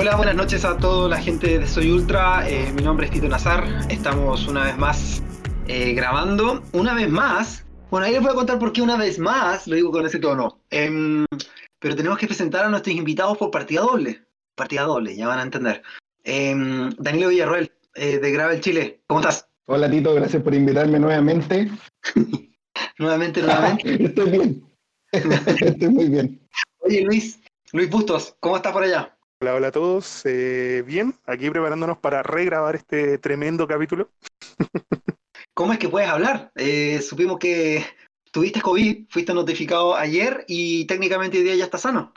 Hola, buenas noches a toda la gente de Soy Ultra. Eh, mi nombre es Tito Nazar. Estamos una vez más eh, grabando. Una vez más. Bueno, ahí les voy a contar por qué una vez más lo digo con ese tono. Em, pero tenemos que presentar a nuestros invitados por partida doble. Partida doble, ya van a entender. Em, Danilo Villarroel, eh, de Gravel Chile. ¿Cómo estás? Hola Tito, gracias por invitarme nuevamente. nuevamente, nuevamente. Estoy bien. Estoy muy bien. Oye Luis, Luis Bustos, ¿cómo estás por allá? Hola, hola a todos. Eh, bien, aquí preparándonos para regrabar este tremendo capítulo. ¿Cómo es que puedes hablar? Eh, supimos que tuviste COVID, fuiste notificado ayer y técnicamente hoy día ya estás sano.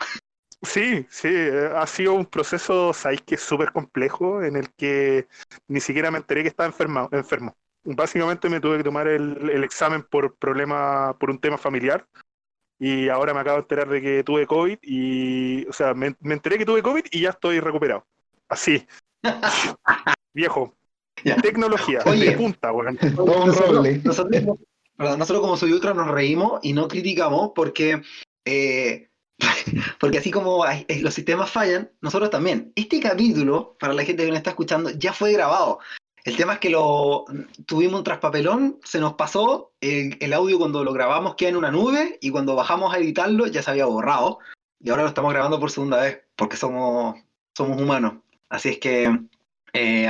Sí, sí, eh, ha sido un proceso, sabéis que es súper complejo, en el que ni siquiera me enteré que estaba enfermo. enfermo. Básicamente me tuve que tomar el, el examen por problema, por un tema familiar, y ahora me acabo de enterar de que tuve COVID y, o sea, me, enteré que tuve COVID y ya estoy recuperado. Así. Viejo. Tecnología de punta, weón. Nosotros, nosotros, como soy ultra nos reímos y no criticamos porque eh, porque así como eh, los sistemas fallan, nosotros también. Este capítulo, para la gente que nos está escuchando, ya fue grabado. El tema es que lo tuvimos un traspapelón, se nos pasó, el, audio cuando lo grabamos queda en una nube y cuando bajamos a editarlo ya se había borrado. Y ahora lo estamos grabando por segunda vez, porque somos, somos humanos. Así es que eh,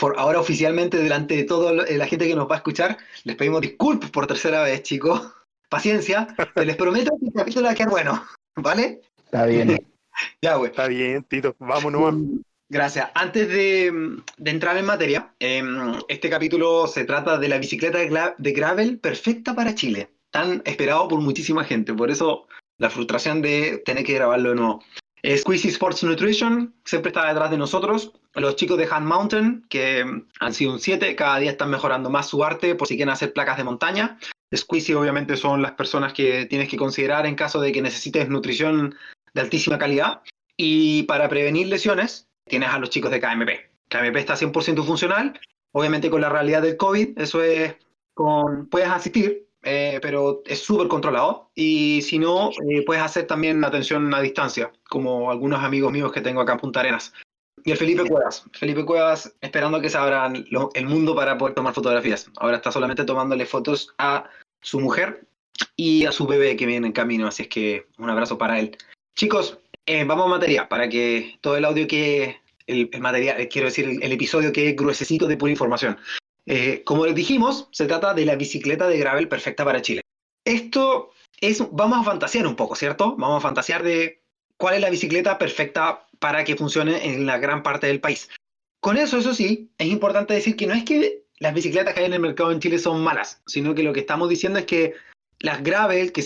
por ahora oficialmente delante de toda la gente que nos va a escuchar, les pedimos disculpas por tercera vez, chicos. Paciencia, les prometo que el capítulo va a quedar bueno, ¿vale? Está bien. ya, güey. Está bien, Tito, vámonos. Gracias. Antes de, entrar en materia, em, este capítulo se trata de la bicicleta de, gravel perfecta para Chile, tan esperado por muchísima gente. Por eso la frustración de tener que grabarlo de nuevo. Squeezy Sports Nutrition siempre está detrás de nosotros. Los chicos de Hand Mountain, que han sido un 7, cada día están mejorando más su arte por si quieren hacer placas de montaña. Squeezy obviamente son las personas que tienes que considerar en caso de que necesites nutrición de altísima calidad. Y para prevenir lesiones, tienes a los chicos de KMP. KMP está 100% funcional, obviamente con la realidad del COVID, eso es con, puedes asistir, eh, pero es súper controlado. Y si no, eh, puedes hacer también atención a distancia, como algunos amigos míos que tengo acá en Punta Arenas. Y el Felipe Cuevas. Felipe Cuevas esperando que se abra el mundo para poder tomar fotografías. Ahora está solamente tomándole fotos a su mujer y a su bebé que viene en camino. Así es que un abrazo para él. Chicos, eh, vamos a materia para que todo el audio que el, material, eh, quiero decir, el, episodio que es gruesecito de pura información. Eh, como les dijimos, se trata de la bicicleta de gravel perfecta para Chile. Esto es, vamos a fantasear un poco, ¿cierto? Vamos a fantasear de cuál es la bicicleta perfecta para que funcione en la gran parte del país. Con eso, eso sí, es importante decir que no es que las bicicletas que hay en el mercado en Chile son malas, sino que lo que estamos diciendo es que las gravel, que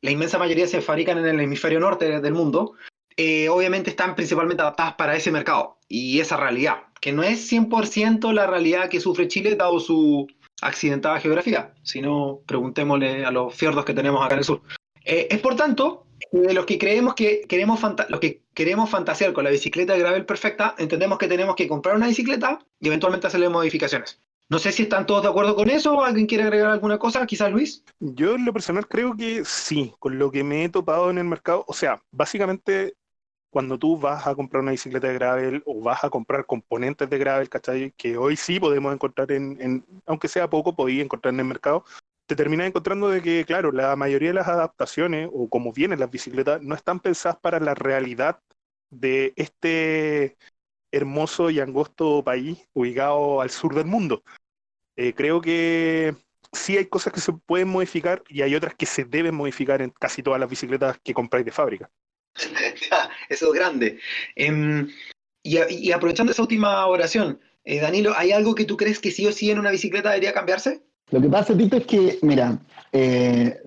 la inmensa mayoría se fabrican en el hemisferio norte del mundo, eh, obviamente están principalmente adaptadas para ese mercado y esa realidad, que no es 100% la realidad que sufre Chile dado su accidentada geografía, sino preguntémosle a los fiordos que tenemos acá en el sur. Eh, es por tanto, de los que creemos que queremos los que queremos fantasear con la bicicleta de gravel perfecta, entendemos que tenemos que comprar una bicicleta y eventualmente hacerle modificaciones. No sé si están todos de acuerdo con eso, ¿alguien quiere agregar alguna cosa? Quizás Luis. Yo en lo personal creo que sí, con lo que me he topado en el mercado, o sea, básicamente cuando tú vas a comprar una bicicleta de gravel o vas a comprar componentes de gravel, ¿cachai? Que hoy sí podemos encontrar en, aunque sea poco, podía encontrar en el mercado, te terminas encontrando de que, claro, la mayoría de las adaptaciones o como vienen las bicicletas no están pensadas para la realidad de este hermoso y angosto país ubicado al sur del mundo. Eh, creo que sí hay cosas que se pueden modificar y hay otras que se deben modificar en casi todas las bicicletas que compráis de fábrica. Eso es grande. Em, y, aprovechando esa última oración, eh, Danilo, ¿hay algo que tú crees que sí o sí en una bicicleta debería cambiarse? Lo que pasa, Tito, es que, mira, eh,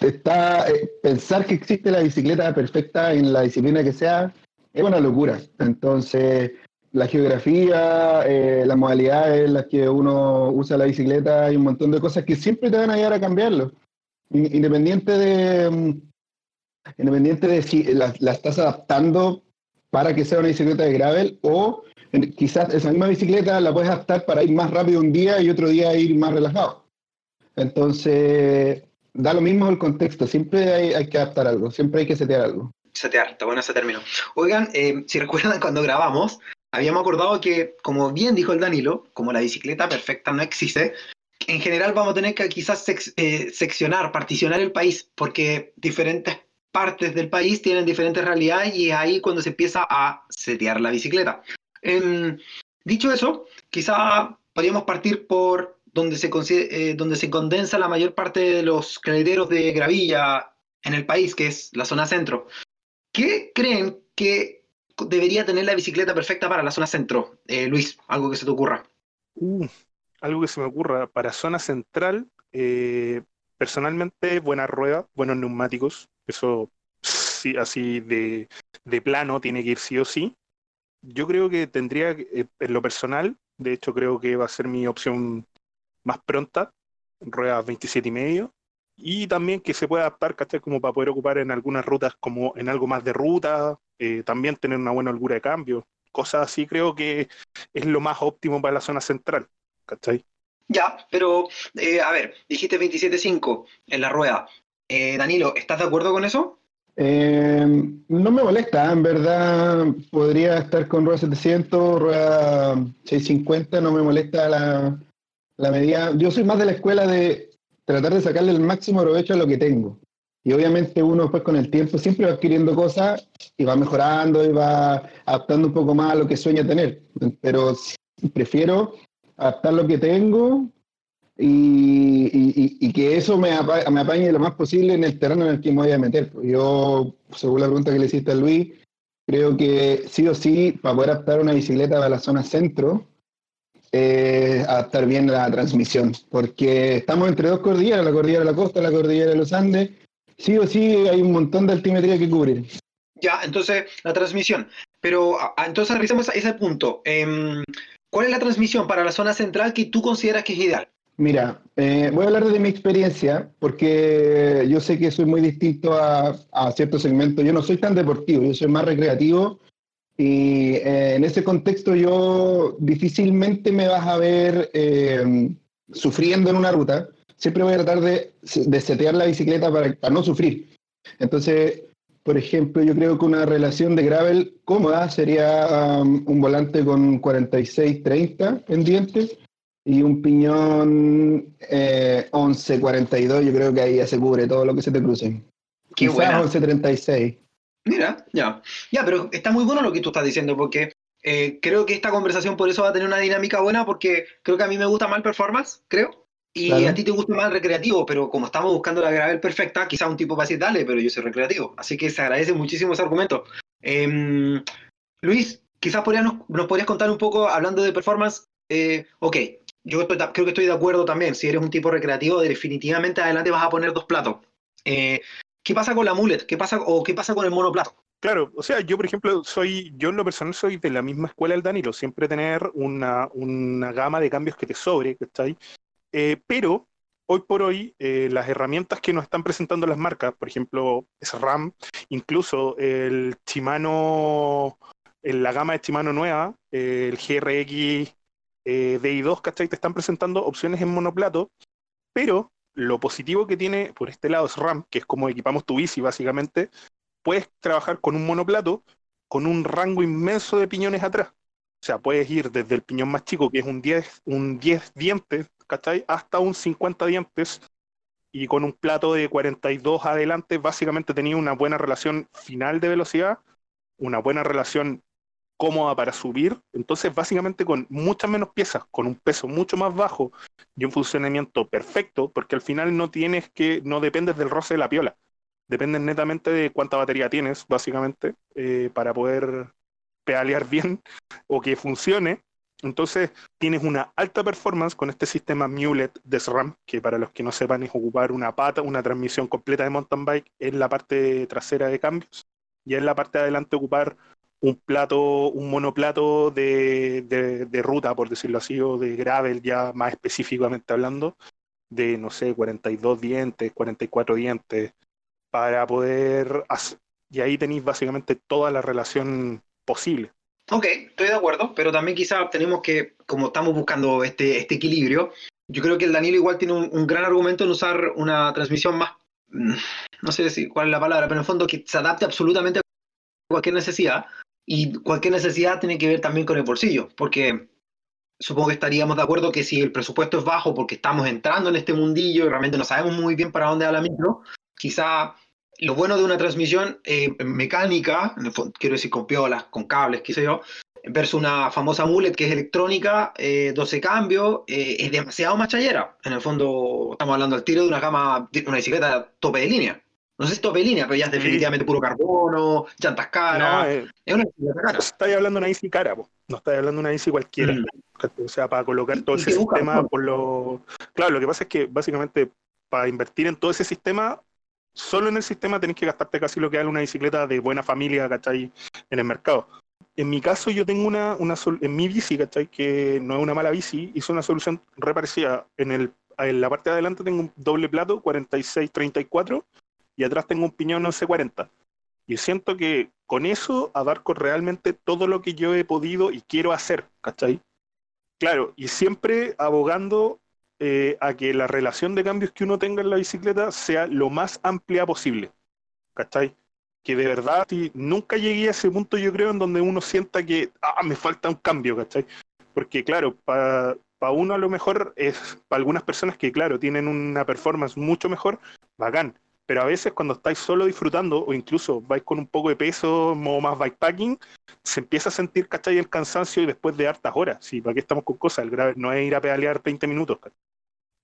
está, eh, pensar que existe la bicicleta perfecta en la disciplina que sea es una locura. Entonces, la geografía, las modalidades en las que uno usa la bicicleta, hay un montón de cosas que siempre te van a ayudar a cambiarlo. Independiente de, independiente de si la, estás adaptando para que sea una bicicleta de gravel o quizás esa misma bicicleta la puedes adaptar para ir más rápido un día y otro día ir más relajado. Entonces, da lo mismo el contexto, siempre hay, que adaptar algo, siempre hay que setear algo. setear, está bueno ese término. Oigan, eh, si recuerdan cuando grabamos, habíamos acordado que, como bien dijo el Danilo, como la bicicleta perfecta no existe, en general vamos a tener que quizás eh, seccionar, particionar el país, porque diferentes partes del país tienen diferentes realidades y es ahí cuando se empieza a setear la bicicleta. Em, dicho eso, quizá podríamos partir por donde se, eh, donde se condensa la mayor parte de los crederos de gravilla en el país, que es la zona centro. ¿Qué creen que debería tener la bicicleta perfecta para la zona centro? Eh, Luis, algo que se te ocurra. Uh, algo que se me ocurra para zona central, eh, personalmente, buena rueda, buenos neumáticos, eso sí, así de, de, plano tiene que ir sí o sí. Yo creo que tendría, eh, en lo personal, de hecho creo que va a ser mi opción más pronta, ruedas 27 y medio, y también que se pueda adaptar, ¿cachai? Como para poder ocupar en algunas rutas como en algo más de ruta, eh, también tener una buena holgura de cambio, cosas así creo que es lo más óptimo para la zona central, ¿cachai? Ya, pero eh, a ver, dijiste 27.5 en la rueda. Eh, Danilo, ¿estás de acuerdo con eso? no me molesta, en verdad podría estar con rueda 700, rueda 650, no me molesta la, la medida. Yo soy más de la escuela de tratar de sacarle el máximo provecho a lo que tengo. Y obviamente uno después con el tiempo siempre va adquiriendo cosas y va mejorando y va adaptando un poco más a lo que sueña tener. Pero prefiero adaptar lo que tengo y, que eso me, me, apañe lo más posible en el terreno en el que me voy a meter. Yo, según la pregunta que le hiciste a Luis, creo que sí o sí, para poder adaptar una bicicleta a la zona centro, eh, adaptar bien la transmisión, porque estamos entre dos cordilleras, la cordillera de la costa, la cordillera de los Andes, sí o sí hay un montón de altimetría que cubrir. Ya, entonces la transmisión, pero entonces revisemos ese punto. Em, ¿Cuál es la transmisión para la zona central que tú consideras que es ideal? Mira, eh, voy a hablar de mi experiencia, porque yo sé que soy muy distinto a, a ciertos segmentos. Yo no soy tan deportivo, yo soy más recreativo y eh, en ese contexto yo difícilmente me vas a ver eh, sufriendo en una ruta. Siempre voy a tratar de, de setear la bicicleta para, no sufrir. Entonces, por ejemplo, yo creo que una relación de gravel cómoda sería um, un volante con 46-30 pendientes y un piñón eh, 11-42. Yo creo que ahí ya se cubre todo lo que se te cruce. Qué Quizás 11-36. Mira, ya. Ya, pero está muy bueno lo que tú estás diciendo, porque eh, creo que esta conversación por eso va a tener una dinámica buena, porque creo que a mí me gusta más el performance, creo, y a ti te gusta más el recreativo, pero como estamos buscando la gravel perfecta, quizá un tipo va a decir, dale, pero yo soy recreativo. Así que se agradece muchísimo ese argumento. Em, Luis, quizás nos, nos, podrías contar un poco, hablando de performance, eh, ok, yo creo que estoy de acuerdo también, si eres un tipo recreativo, definitivamente adelante vas a poner dos platos. Eh, ¿Qué pasa con la mullet? ¿Qué pasa, ¿O qué pasa con el monoplato? Claro, o sea, yo por ejemplo soy, yo en lo personal soy de la misma escuela del Danilo, siempre tener una, una gama de cambios que te sobre, ¿cachai? Eh, pero hoy por hoy eh, las herramientas que nos están presentando las marcas, por ejemplo, SRAM, incluso el Shimano, la gama de Shimano nueva, el GRX eh, DI2, ¿cachai? Te están presentando opciones en monoplato, pero lo positivo que tiene por este lado es RAM, que es como equipamos tu bici básicamente, puedes trabajar con un monoplato con un rango inmenso de piñones atrás. O sea, puedes ir desde el piñón más chico, que es un 10, un 10 dientes, ¿cachai? Hasta un 50 dientes y con un plato de 42 adelante, básicamente tenía una buena relación final de velocidad, una buena relación cómoda para subir, entonces básicamente con muchas menos piezas, con un peso mucho más bajo y un funcionamiento perfecto, porque al final no tienes que, no dependes del roce de la piola, dependes netamente de cuánta batería tienes, básicamente, eh, para poder pedalear bien o que funcione. Entonces tienes una alta performance con este sistema Mulet de SRAM, que para los que no sepan es ocupar una pata, una transmisión completa de mountain bike en la parte trasera de cambios y en la parte de adelante ocupar un plato, un monoplato de, de, ruta, por decirlo así, o de gravel ya más específicamente hablando, de, no sé, 42 dientes, 44 dientes, para poder y ahí tenéis básicamente toda la relación posible. Ok, estoy de acuerdo, pero también quizá tenemos que, como estamos buscando este, este equilibrio, yo creo que el Danilo igual tiene un, gran argumento en usar una transmisión más, mm, no sé si, cuál es la palabra, pero en el fondo que se adapte absolutamente cualquier necesidad. Y cualquier necesidad tiene que ver también con el bolsillo, porque supongo que estaríamos de acuerdo que si el presupuesto es bajo porque estamos entrando en este mundillo y realmente no sabemos muy bien para dónde va la micro, quizá lo bueno de una transmisión eh, mecánica, quiero decir con piolas, con cables, qué sé yo, versus una famosa mullet que es electrónica, 12 eh, cambios, eh, es demasiado machallera. En el fondo, estamos hablando al tiro de una gama, una bicicleta tope de línea. No sé si tope línea, pero ya es definitivamente puro carbono, llantas caras. No, es una bicicleta cara. Estáis hablando de una bici cara, no estáis hablando de una bici cualquiera. Mm. O sea, para colocar todo ese sistema por lo. Claro, lo que pasa es que básicamente para invertir en todo ese sistema solo en el sistema tenés que gastarte casi lo que vale una bicicleta de buena familia, ¿cachai? En el mercado. En mi caso, yo tengo una, una en mi bici, ¿cachai? Que no es una mala bici, hizo una solución reparecida. En, el, en la parte de adelante tengo un doble plato, 46-34, y atrás tengo un piñón 11-40. Y siento que con eso abarco realmente todo lo que yo he podido y quiero hacer, ¿cachai? Claro, y siempre abogando eh, a que la relación de cambios que uno tenga en la bicicleta sea lo más amplia posible. ¿Cachai? Que de verdad nunca llegué a ese punto, yo creo, en donde uno sienta que ah, me falta un cambio, ¿cachai? Porque, claro, para uno a lo mejor es para algunas personas que, claro, tienen una performance mucho mejor, bacán. Pero a veces cuando estáis solo disfrutando, o incluso vais con un poco de peso, o más bikepacking, se empieza a sentir, ¿cachai? El cansancio y después de hartas horas. Sí, ¿para qué estamos con cosas? El grave no es ir a pedalear 20 minutos.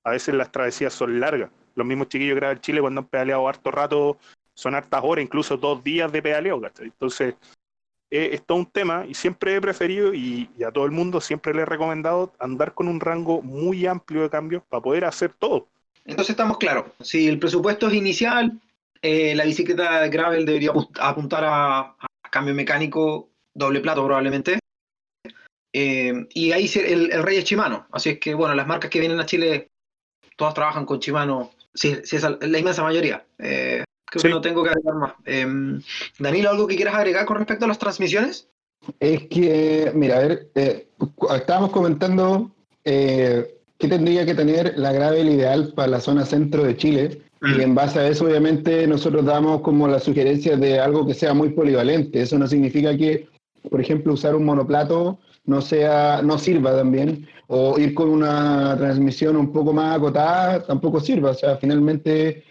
A veces las travesías son largas. Los mismos chiquillos que en Chile cuando han pedaleado harto rato son hartas horas, incluso dos días de pedaleo, ¿cachai? Entonces, es todo un tema y siempre he preferido y, a todo el mundo siempre le he recomendado andar con un rango muy amplio de cambios para poder hacer todo. Entonces estamos claros, si el presupuesto es inicial, eh, la bicicleta gravel debería apuntar a, cambio mecánico doble plato probablemente. Eh, y ahí el, el, rey es Shimano. Así es que, bueno, las marcas que vienen a Chile, todas trabajan con Shimano. Sí, sí es la inmensa mayoría. Eh, creo que no tengo que agregar más. Danilo, ¿algo que quieras agregar con respecto a las transmisiones? Es que, mira, a ver, estábamos comentando ¿qué tendría que tener la gravel ideal para la zona centro de Chile? Y mm. en base a eso, obviamente, nosotros damos como la sugerencia de algo que sea muy polivalente. Eso no significa que, por ejemplo, usar un monoplato no sea, no sirva también, o ir con una transmisión un poco más acotada tampoco sirva. O sea, finalmente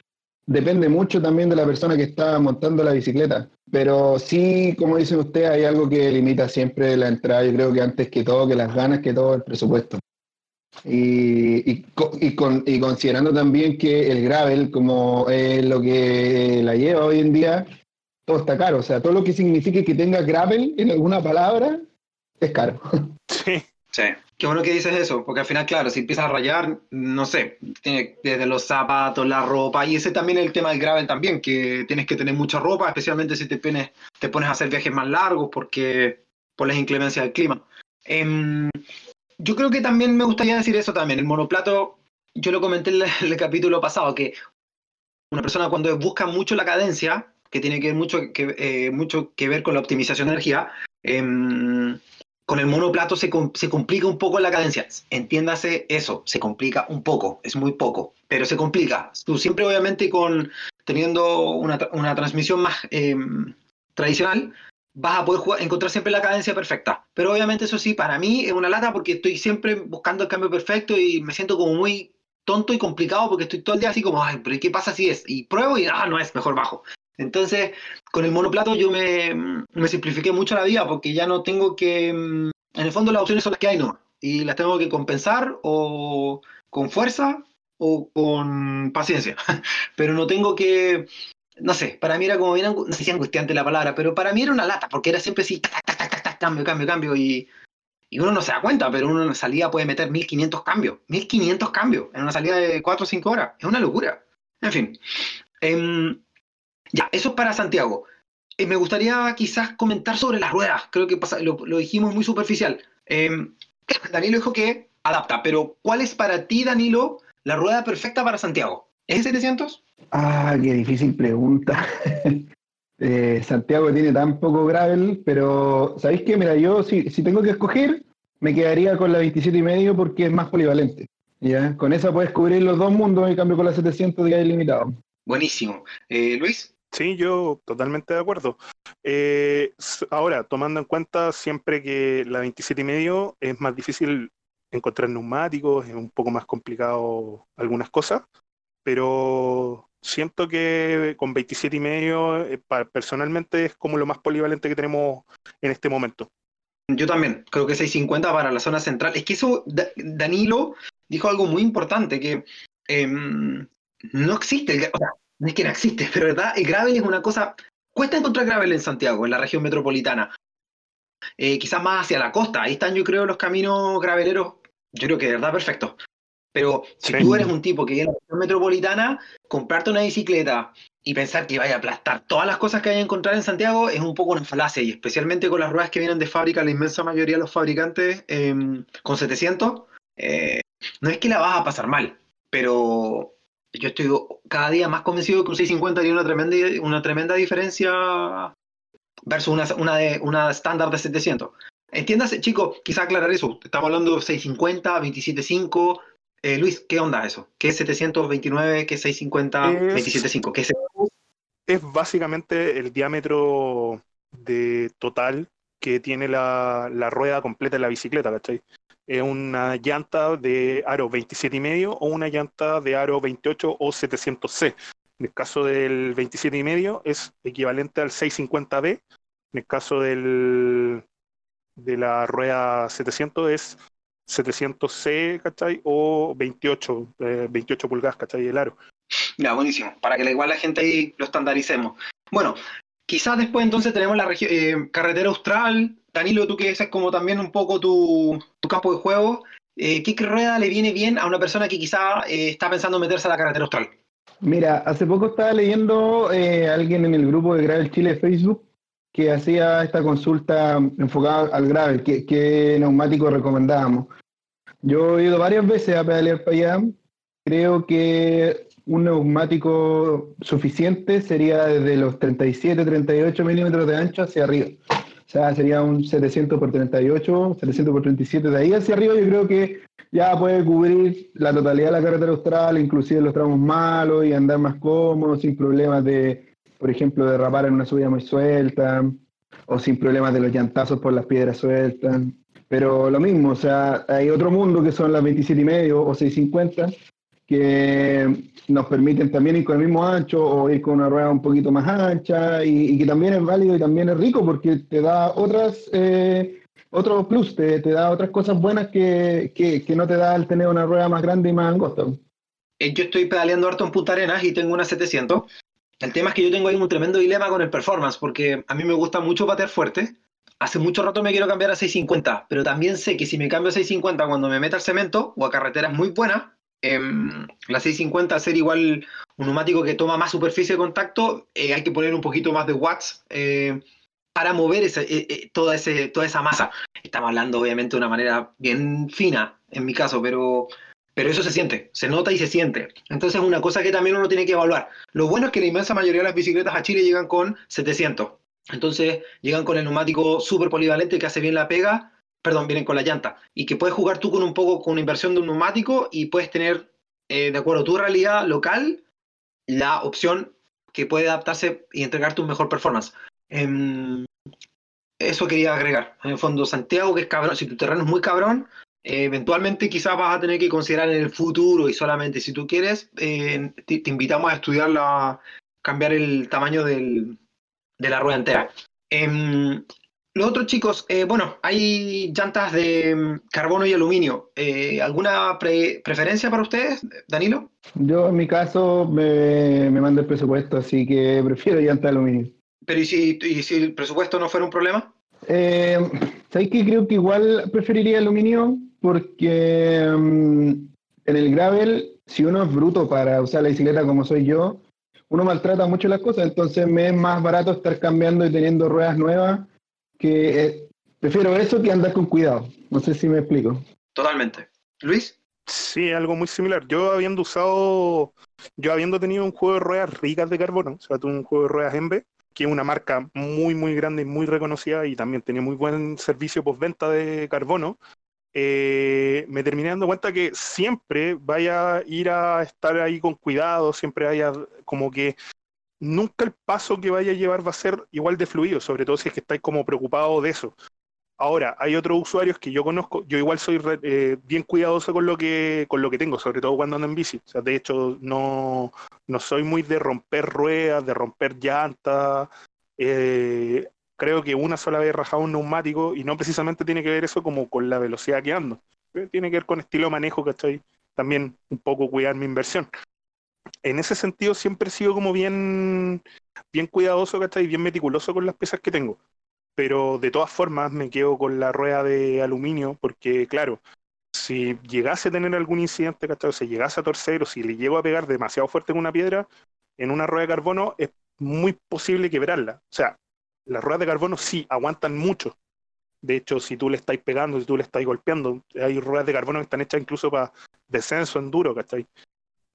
depende mucho también de la persona que está montando la bicicleta. Pero sí, como dice usted, hay algo que limita siempre la entrada. Yo creo que antes que todo, que las ganas, que todo el presupuesto. Y, y, y, con, y, considerando también que el gravel, como es lo que la lleva hoy en día, todo está caro. O sea, todo lo que signifique que tenga gravel en alguna palabra es caro. Sí. Sí. Qué bueno que dices eso, porque al final, claro, si empiezas a rayar, no sé, desde los zapatos, la ropa, y ese también es el tema del gravel también, que tienes que tener mucha ropa, especialmente si te pones, te pones a hacer viajes más largos porque por las inclemencias del clima. Eh, yo creo que también me gustaría decir eso también. El monoplato, yo lo comenté en el, capítulo pasado, que una persona cuando busca mucho la cadencia, que tiene que ver mucho que, eh, mucho que ver con la optimización de energía, em, con el monoplato se, se, complica un poco la cadencia. Entiéndase eso, se complica un poco, es muy poco, pero se complica. Tú siempre obviamente con teniendo una, una transmisión más em, tradicional, vas a poder encontrar siempre la cadencia perfecta. Pero obviamente eso sí, para mí es una lata porque estoy siempre buscando el cambio perfecto y me siento como muy tonto y complicado porque estoy todo el día así como, ay, pero ¿qué pasa si es? Y pruebo y, ah, no es, mejor bajo. Entonces, con el monoplato yo me, me simplifiqué mucho la vida porque ya no tengo que, en el fondo las opciones son las que hay, ¿no? Y las tengo que compensar o con fuerza o con paciencia. Pero no tengo que no sé, para mí era como bien, no sé si angustiante la palabra, pero para mí era una lata, porque era siempre así, cambio, cambio, cambio, y, y, uno no se da cuenta, pero uno en una salida puede meter 1500 cambios, 1500 cambios en una salida de 4 o 5 horas, es una locura. En fin, em, ya, eso es para Santiago. Eh, me gustaría quizás comentar sobre las ruedas, creo que lo, dijimos muy superficial. Eh, Danilo dijo que adapta, pero ¿cuál es para ti, Danilo, la rueda perfecta para Santiago? ¿Es el 700? Ah, qué difícil pregunta. Eh, Santiago tiene tan poco gravel, pero ¿sabéis qué? Mira, yo si, tengo que escoger, me quedaría con la 27 y medio porque es más polivalente. ¿ya? Con esa puedes cubrir los dos mundos, en cambio con la 700 ya es limitado. Buenísimo. Eh, Luis. Sí, yo totalmente de acuerdo. Eh, ahora, tomando en cuenta siempre que la 27 y medio es más difícil encontrar neumáticos, es un poco más complicado algunas cosas, pero siento que con 27 y medio eh, personalmente es como lo más polivalente que tenemos en este momento. Yo también, creo que 650 para la zona central. Es que eso, Danilo dijo algo muy importante, que em, no existe, o sea, no es que no existe, pero verdad, el gravel es una cosa, cuesta encontrar gravel en Santiago, en la región metropolitana. Eh, quizás más hacia la costa, ahí están yo creo los caminos graveleros, yo creo que de verdad perfecto. Pero si tú eres un tipo que viene a la región metropolitana, comprarte una bicicleta y pensar que vaya a aplastar todas las cosas que hay a encontrar en Santiago es un poco una falacia, y especialmente con las ruedas que vienen de fábrica, la inmensa mayoría de los fabricantes em, con 700, eh, no es que la vas a pasar mal, pero yo estoy cada día más convencido que un 650 tiene una tremenda, una tremenda diferencia versus una, una, de, una estándar de 700. Entiéndase, chicos, quizá aclarar eso. Estamos hablando de 650, 27.5. Eh, Luis, ¿qué onda eso? ¿Qué es 729? ¿Qué es 650? 27.5. ¿Qué es Es básicamente el diámetro de total que tiene la, la rueda completa de la bicicleta, ¿cachai? es una llanta de aro 27 y medio o una llanta de aro 28 o 700C. En el caso del 27 y medio es equivalente al 650B. En el caso del, de la rueda 700 es 700C, ¿cachai? O 28, 28 eh, pulgadas, ¿cachai? El aro. Ya, buenísimo. Para que igual la gente ahí lo estandaricemos. Bueno, quizás después entonces tenemos la eh, carretera austral, Danilo, tú que ese es como también un poco tu, campo de juego, eh, ¿qué rueda le viene bien a una persona que quizá eh, está pensando en meterse a la carretera austral? Mira, hace poco estaba leyendo eh, alguien en el grupo de Gravel Chile de Facebook que hacía esta consulta enfocada al gravel, qué, neumático recomendábamos. Yo he ido varias veces a pedalear para allá. Creo que un neumático suficiente sería desde los 37, 38 milímetros de ancho hacia arriba. O sea, sería un 700 por 38, 700 por 37. De ahí hacia arriba yo creo que ya puede cubrir la totalidad de la carretera austral, inclusive los tramos malos y andar más cómodo, sin problemas de, por ejemplo, derrapar en una subida muy suelta o sin problemas de los llantazos por las piedras sueltas. Pero lo mismo, o sea, hay otro mundo que son las 27 y medio o 650 que nos permiten también ir con el mismo ancho o ir con una rueda un poquito más ancha y, que también es válido y también es rico porque te da otras eh, otros plus, te, te, da otras cosas buenas que, que, no te da el tener una rueda más grande y más angosta. Eh, yo estoy pedaleando harto en Punta Arenas y tengo una 700. El tema es que yo tengo ahí un tremendo dilema con el performance porque a mí me gusta mucho patear fuerte. Hace mucho rato me quiero cambiar a 650, pero también sé que si me cambio a 650 cuando me meta al cemento o a carreteras muy buenas, Em, la 650 hacer igual un neumático que toma más superficie de contacto, eh, hay que poner un poquito más de watts eh, para mover eh, ese, toda esa masa. Estamos hablando obviamente de una manera bien fina en mi caso, pero, pero eso se siente, se nota y se siente. Entonces es una cosa que también uno tiene que evaluar. Lo bueno es que la inmensa mayoría de las bicicletas a Chile llegan con 700. Entonces llegan con el neumático súper polivalente que hace bien la pega perdón, vienen con la llanta, y que puedes jugar tú con un poco con una inversión de un neumático y puedes tener, eh, de acuerdo a tu realidad local, la opción que puede adaptarse y entregarte un mejor performance. Em, eso quería agregar. En el fondo, Santiago, que es cabrón, si tu terreno es muy cabrón, eventualmente quizás vas a tener que considerar en el futuro y solamente si tú quieres, eh, te, invitamos a estudiar la, cambiar el tamaño del, de la rueda entera. Em, los otros chicos, eh, bueno, hay llantas de mm, carbono y aluminio. Eh, ¿Alguna preferencia para ustedes, Danilo? Yo en mi caso me, me mando el presupuesto, así que prefiero llantas de aluminio. ¿Pero y si, si el presupuesto no fuera un problema? Eh, ¿Sabes que Creo que igual preferiría aluminio porque mm, en el gravel, si uno es bruto para usar la bicicleta como soy yo, uno maltrata mucho las cosas, entonces me es más barato estar cambiando y teniendo ruedas nuevas que eh, prefiero eso que andar con cuidado. No sé si me explico. Totalmente. Luis. Sí, algo muy similar. Yo habiendo usado, yo habiendo tenido un juego de ruedas ricas de carbono, o sea, tuve un juego de ruedas Embe, que es una marca muy, muy grande y muy reconocida y también tenía muy buen servicio postventa de carbono, eh, me terminé dando cuenta que siempre vaya a ir a estar ahí con cuidado, siempre haya como que nunca el paso que vaya a llevar va a ser igual de fluido, sobre todo si es que estáis como preocupados de eso. Ahora, hay otros usuarios que yo conozco, yo igual soy eh, bien cuidadoso con lo, que, con lo que tengo, sobre todo cuando ando en bici. O sea, de hecho, no, no soy muy de romper ruedas, de romper llantas. Eh, creo que una sola vez rajado un neumático y no precisamente tiene que ver eso como con la velocidad que ando. Eh, tiene que ver con estilo de manejo, ¿cachai? También un poco cuidar mi inversión. En ese sentido siempre he sido como bien, bien cuidadoso, ¿cachai? Bien meticuloso con las piezas que tengo pero de todas formas me quedo con la rueda de aluminio porque, claro, si llegase a tener algún incidente, ¿cachai? Si llegase a torcer o si le llego a pegar demasiado fuerte con una piedra, en una rueda de carbono es muy posible quebrarla. O sea, las ruedas de carbono sí aguantan mucho. De hecho, si tú le estáis pegando, si tú le estáis golpeando, hay ruedas de carbono que están hechas incluso para descenso en duro, ¿cachai?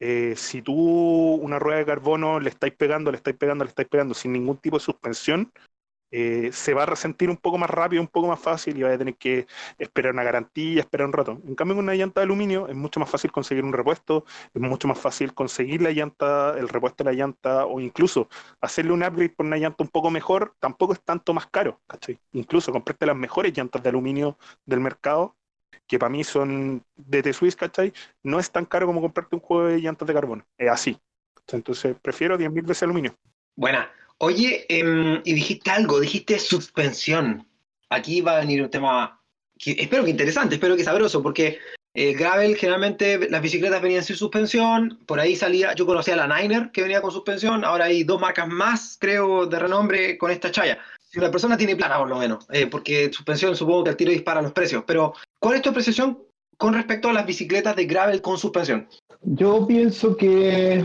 Eh, si tú una rueda de carbono le estáis pegando, le estáis pegando, le estáis pegando sin ningún tipo de suspensión, eh, se va a resentir un poco más rápido, un poco más fácil y va a tener que esperar una garantía, esperar un rato. En cambio, con una llanta de aluminio es mucho más fácil conseguir un repuesto, es mucho más fácil conseguir la llanta, el repuesto de la llanta o incluso hacerle un upgrade por una llanta un poco mejor, tampoco es tanto más caro, ¿cachai? Incluso comprarte las mejores llantas de aluminio del mercado, que para mí son de T-Swiss, ¿cachai? No es tan caro como comprarte un juego de llantas de carbono, es así. Entonces prefiero 10.000 veces aluminio. Buena, Oye, em, y dijiste algo, dijiste suspensión. Aquí va a venir un tema que espero que interesante, espero que sabroso, porque eh, gravel generalmente las bicicletas venían sin suspensión, por ahí salía, yo conocía la Niner que venía con suspensión, ahora hay dos marcas más, creo, de renombre con esta chaya. Si una persona tiene plata, por lo menos, eh, porque suspensión supongo que el tiro dispara los precios, pero ¿cuál es tu apreciación con respecto a las bicicletas de gravel con suspensión? Yo pienso que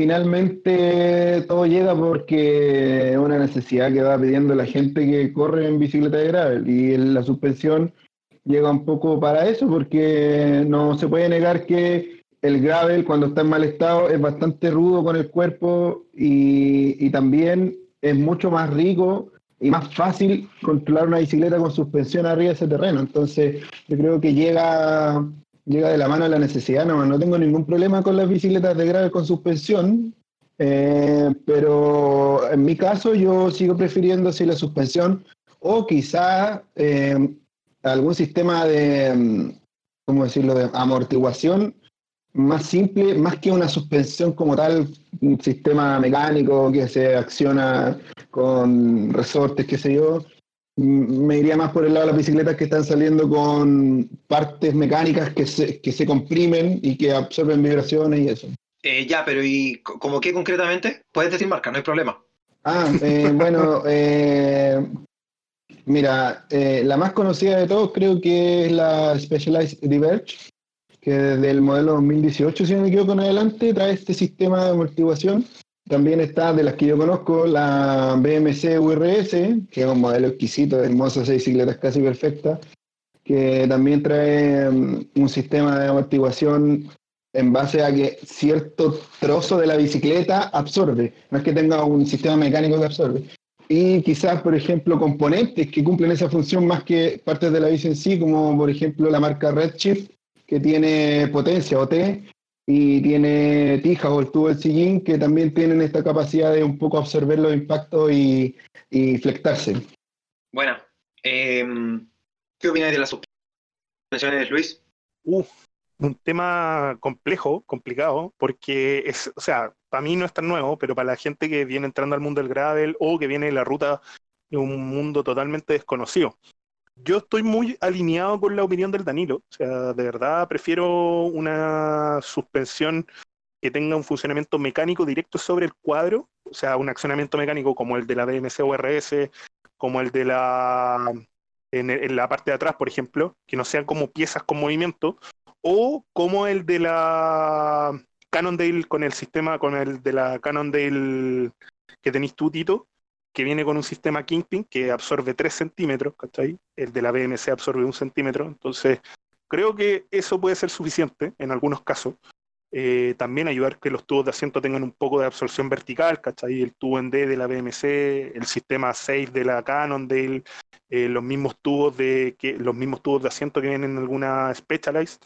finalmente todo llega porque es una necesidad que va pidiendo la gente que corre en bicicleta de gravel y la suspensión llega un poco para eso porque no se puede negar que el gravel cuando está en mal estado es bastante rudo con el cuerpo y, también es mucho más rico y más fácil controlar una bicicleta con suspensión arriba de ese terreno. Entonces yo creo que llega llega de la mano la necesidad, no, no tengo ningún problema con las bicicletas de grave con suspensión, eh, pero en mi caso yo sigo prefiriendo si la suspensión o quizá eh, algún sistema de, ¿cómo decirlo?, de amortiguación más simple, más que una suspensión como tal, un sistema mecánico que se acciona con resortes, qué sé yo, me iría más por el lado de las bicicletas que están saliendo con partes mecánicas que se, que se comprimen y que absorben vibraciones y eso. Eh, ya, pero ¿y como qué concretamente? Puedes decir marca, no hay problema. Ah, eh, bueno, eh, mira, la más conocida de todos creo que es la Specialized Diverge, que desde el modelo 2018, si no me equivoco, en adelante, trae este sistema de amortiguación también está, de las que yo conozco, la BMC URS, que es un modelo exquisito, hermosa, seis bicicletas casi perfectas, que también trae mm, un sistema de amortiguación en base a que cierto trozo de la bicicleta absorbe, no es que tenga un sistema mecánico que absorbe. Y quizás, por ejemplo, componentes que cumplen esa función más que partes de la bici en sí, como por ejemplo la marca Redshift, que tiene potencia OT, y tiene tijas o el tubo del sillín que también tienen esta capacidad de un poco absorber los impactos y, y flectarse. Bueno, em, ¿qué opinas de las suspensiones, Luis? un tema complejo, complicado, porque es, o sea, para mí no es tan nuevo, pero para la gente que viene entrando al mundo del gravel o que viene de la ruta de un mundo totalmente desconocido yo estoy muy alineado con la opinión del Danilo. O sea, de verdad prefiero una suspensión que tenga un funcionamiento mecánico directo sobre el cuadro, o sea, un accionamiento mecánico como el de la BMC RS, como el de la en, la parte de atrás, por ejemplo, que no sean como piezas con movimiento, o como el de la Cannondale con el sistema, con el de la Cannondale que tenéis tú, Tito, que viene con un sistema Kingpin que absorbe 3 centímetros, ¿cachai? El de la BMC absorbe un centímetro, entonces creo que eso puede ser suficiente en algunos casos. Eh, también ayudar que los tubos de asiento tengan un poco de absorción vertical, ¿cachai? El tubo en D de la BMC, el sistema 6 de la Cannondale, eh, los mismos tubos de que los mismos tubos de asiento que vienen en alguna Specialized.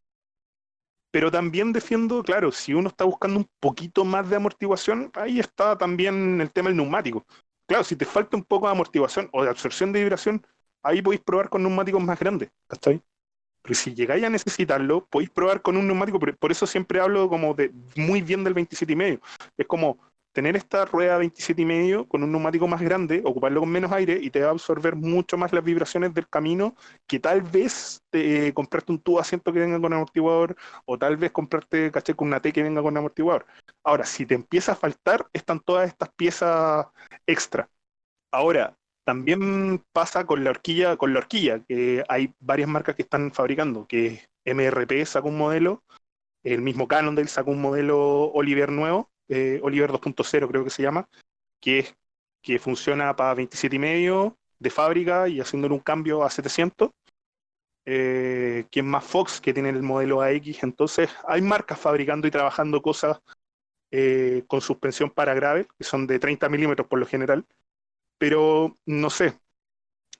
pero también defiendo, claro, si uno está buscando un poquito más de amortiguación, ahí está también el tema del neumático. Claro, si te falta un poco de amortiguación o de absorción de vibración, ahí podéis probar con neumáticos más grandes, ¿cachai? Pero si llegáis a necesitarlo, podéis probar con un neumático, por eso siempre hablo como de muy bien del 27,5. Es como tener esta rueda 27,5 con un neumático más grande, ocuparlo con menos aire y te va a absorber mucho más las vibraciones del camino que tal vez eh, comprarte un tubo asiento que venga con amortiguador o tal vez comprarte caché con una T que venga con amortiguador. Ahora, si te empieza a faltar, están todas estas piezas extra. Ahora, también pasa con la horquilla, con la horquilla, que hay varias marcas que están fabricando, que MRP sacó un modelo, el mismo Cannondale sacó un modelo Oliver nuevo, eh, Oliver 2.0 creo que se llama, que, es, que funciona para 27,5 de fábrica y haciéndole un cambio a 700. Eh, ¿Quién más Fox, que tiene el modelo AX. Entonces, hay marcas fabricando y trabajando cosas eh, con suspensión para grave, que son de 30 milímetros por lo general, pero no sé,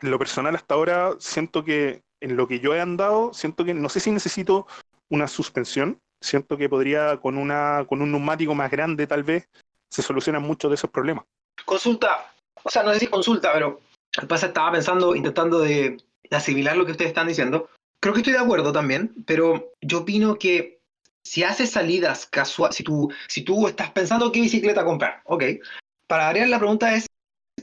en lo personal hasta ahora siento que en lo que yo he andado, siento que no sé si necesito una suspensión, siento que podría con, una, con un neumático más grande tal vez se solucionan muchos de esos problemas. Consulta, o sea, no sé si consulta, pero pasa estaba pensando, intentando de, asimilar lo que ustedes están diciendo. Creo que estoy de acuerdo también, pero yo opino que si haces salidas casuales, si tú, si tú estás pensando qué bicicleta comprar, ok, para variar la pregunta es,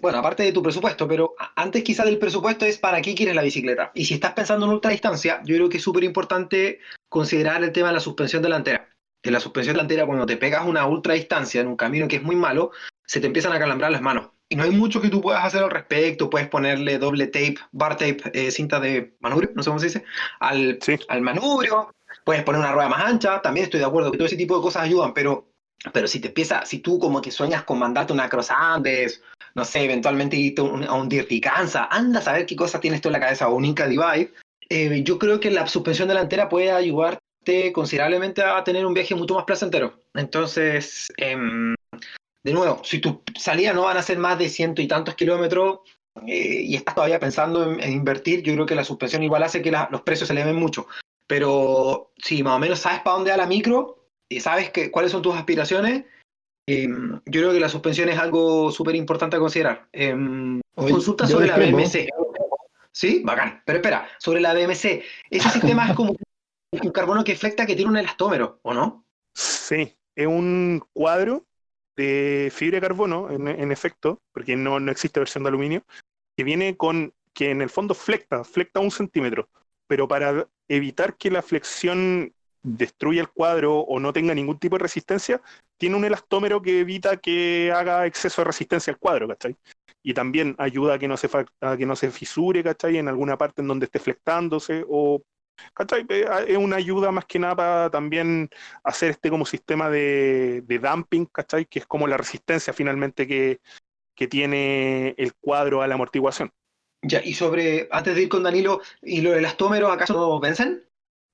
bueno, aparte de tu presupuesto, pero antes quizá del presupuesto es para qué quieres la bicicleta. Y si estás pensando en ultra distancia, yo creo que es súper importante considerar el tema de la suspensión delantera. Que la suspensión delantera, cuando te pegas una ultra distancia en un camino que es muy malo, se te empiezan a calambrar las manos. Y no hay mucho que tú puedas hacer al respecto. Puedes ponerle doble tape, bar tape, eh, cinta de manubrio, no sé cómo se dice, al, al manubrio. Puedes poner una rueda más ancha. También estoy de acuerdo que todo ese tipo de cosas ayudan, pero pero si te empieza, si tú como que sueñas con mandarte una cross Andes, no sé, eventualmente irte a un Dirty anda a saber qué cosa tienes tú en la cabeza, o un Inca Divide, eh, yo creo que la suspensión delantera puede ayudarte considerablemente a tener un viaje mucho más placentero. Entonces, em, de nuevo, si tu salida no van a ser más de ciento y tantos kilómetros eh, y estás todavía pensando en, invertir, yo creo que la suspensión igual hace que los precios se eleven mucho. Pero si más o menos sabes para dónde va la micro, y sabes que, cuáles son tus aspiraciones, em, yo creo que la suspensión es algo súper importante a considerar. Em, consulta sobre la BMC. Sí, bacán. Pero espera, sobre la BMC, ese sistema es como un carbono que flecta que tiene un elastómero, ¿o no? Sí, es un cuadro de fibra de carbono, en, efecto, porque no, no, existe versión de aluminio, que viene con, que en el fondo flecta, flecta un centímetro, pero para evitar que la flexión destruya el cuadro o no tenga ningún tipo de resistencia, tiene un elastómero que evita que haga exceso de resistencia al cuadro, ¿cachai? Y también ayuda a que no se, a que no se fisure, ¿cachai? En alguna parte en donde esté flectándose o... ¿cachai? Eh, es una ayuda más que nada para también hacer este como sistema de, de dumping, ¿cachai? Que es como la resistencia finalmente que, que tiene el cuadro a la amortiguación. Ya, y sobre, antes de ir con Danilo, ¿y los elastómeros acaso vencen?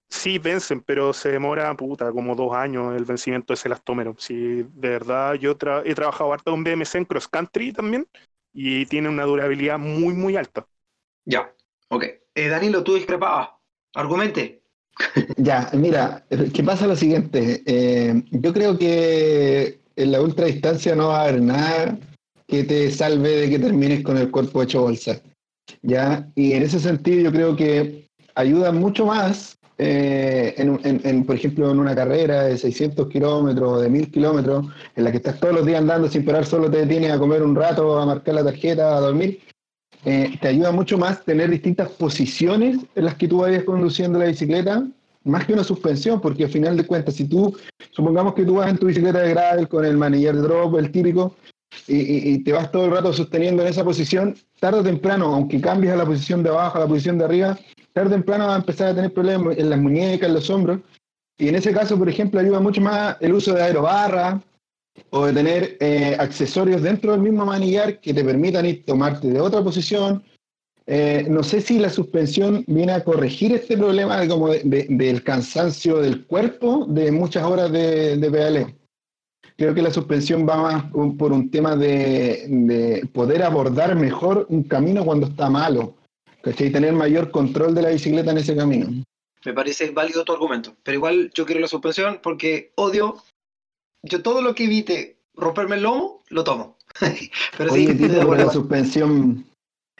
Sí, vencen, pero se demora, puta, como dos años el vencimiento de ese elastómero. Sí, de verdad, yo he trabajado harto con BMC en cross country también y tiene una durabilidad muy, muy alta. Ya, ok. Eh, Danilo, tú discrepabas. Argumente. ya, mira, ¿qué pasa lo siguiente? Eh, yo creo que en la ultra distancia no va a haber nada que te salve de que termines con el cuerpo hecho bolsa. ¿ya? Y en ese sentido yo creo que ayuda mucho más eh, en, por ejemplo, en una carrera de 600 kilómetros de 1000 kilómetros, en la que estás todos los días andando sin parar, solo te detienes a comer un rato, a marcar la tarjeta, a dormir, eh, te ayuda mucho más tener distintas posiciones en las que tú vayas conduciendo la bicicleta, más que una suspensión, porque al final de cuentas, si tú, supongamos que tú vas en tu bicicleta de gravel con el manillar de drop, el típico, y, y, te vas todo el rato sosteniendo en esa posición, tarde o temprano, aunque cambies a la posición de abajo, a la posición de arriba, tarde o temprano va a empezar a tener problemas en las muñecas, en los hombros. Y en ese caso, por ejemplo, ayuda mucho más el uso de aerobarra o de tener eh, accesorios dentro del mismo manillar que te permitan ir tomarte de otra posición. Eh, no sé si la suspensión viene a corregir este problema como del cansancio del cuerpo de muchas horas de, de pedaleo. Creo que la suspensión va más por un tema de, de poder abordar mejor un camino cuando está malo y Tener mayor control de la bicicleta en ese camino. Me parece válido tu argumento. Pero igual yo quiero la suspensión porque odio. Yo todo lo que evite romperme el lomo, lo tomo. pero Oye, sí, pero la suspensión,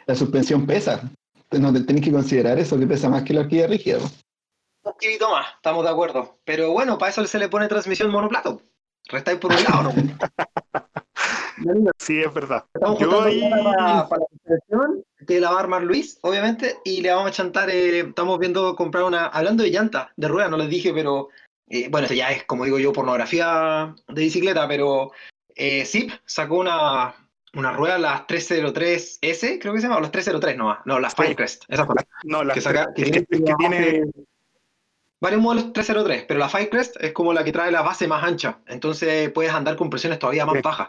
la suspensión pesa. No tenéis que considerar eso, que pesa más que la horquilla rígida. Un poquito más, estamos de acuerdo. Pero bueno, para eso se le pone transmisión monoplato. Restáis por un lado, ¿no? Sí, es verdad. Estamos Yo ahí... para, para, la que la va a armar Luis, obviamente, y le vamos a chantar, eh, estamos viendo comprar una, hablando de llanta, de rueda, no les dije, pero eh, bueno, eso ya es, como digo yo, pornografía de bicicleta, pero eh, Zip sacó una, una rueda, las 303S, creo que se llama, o las 303 no, no, las Firecrest, esa fue. No, la que, saca, que, que, que tiene varios modelos 303, pero la Firecrest es como la que trae la base más ancha, entonces puedes andar con presiones todavía más bajas.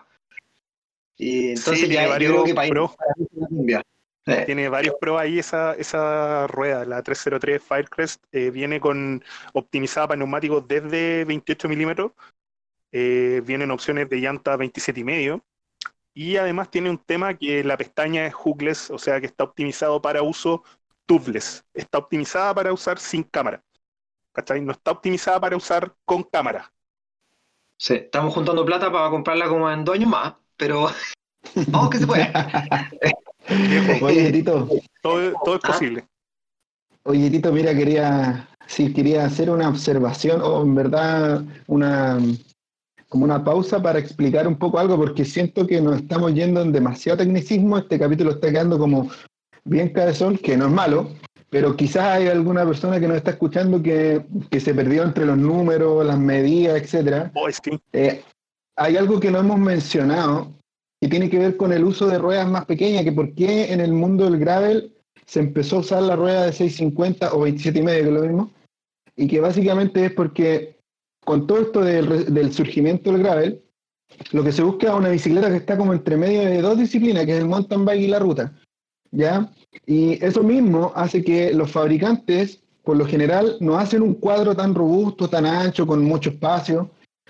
Y entonces tiene varios Tiene varios pro ahí esa, esa rueda, la 303 Firecrest, eh, viene con optimizada para neumáticos desde 28 milímetros, eh, vienen opciones de llanta 27 y medio, y además tiene un tema que la pestaña es hookless, o sea que está optimizado para uso tubeless, está optimizada para usar sin cámara. ¿cachai? No está optimizada para usar con cámara. Sí, estamos juntando plata para comprarla como en dos años más, pero vamos que se puede. Oye, Tito. Todo, es posible. Oye, Tito, mira, quería, sí, quería hacer una observación o en verdad una como una pausa para explicar un poco algo, porque siento que nos estamos yendo en demasiado tecnicismo. Este capítulo está quedando como bien cabezón, que no es malo, pero quizás hay alguna persona que nos está escuchando que, se perdió entre los números, las medidas, etcétera. Oh, eh, hay algo que no hemos mencionado que tiene que ver con el uso de ruedas más pequeñas, que por qué en el mundo del gravel se empezó a usar la rueda de 650 o 27 y que es lo mismo, y que básicamente es porque con todo esto del, del surgimiento del gravel, lo que se busca es una bicicleta que está como entre medio de dos disciplinas, que es el mountain bike y la ruta. ¿ya? Y eso mismo hace que los fabricantes, por lo general, no hacen un cuadro tan robusto, tan ancho, con mucho espacio,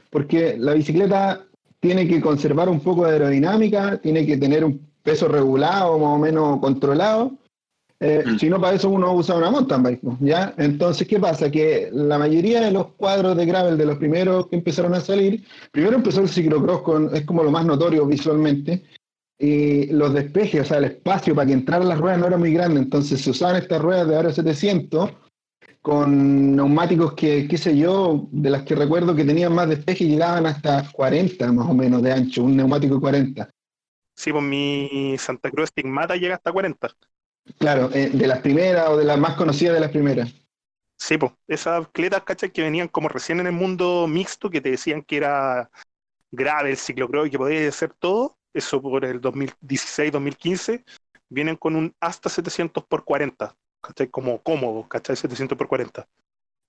porque la bicicleta tiene que conservar un poco de aerodinámica, tiene que tener un peso regulado, más o menos controlado. Eh, mm. Si no, para eso uno usa una mountain bike, ¿ya? Entonces, ¿qué pasa? Que la mayoría de los cuadros de gravel, de los primeros que empezaron a salir, primero empezó el ciclocross, con, es como lo más notorio visualmente, y los despejes, o sea, el espacio para que entraran las ruedas no era muy grande, entonces se usaban estas ruedas de Aro 700 con neumáticos que, qué sé yo, de las que recuerdo que tenían más despeje y llegaban hasta 40 más o menos de ancho, un neumático de 40. Sí, pues mi Santa Cruz Stigmata llega hasta 40. Claro, eh, de las primeras o de las más conocidas de las primeras. Sí, pues esas cletas, ¿cachai? Que venían como recién en el mundo mixto, que te decían que era grave el ciclocross y que podía hacer todo eso por el 2016-2015, vienen con un hasta 700 por 40, ¿cachai? Como cómodo, ¿cachai? 700 por 40.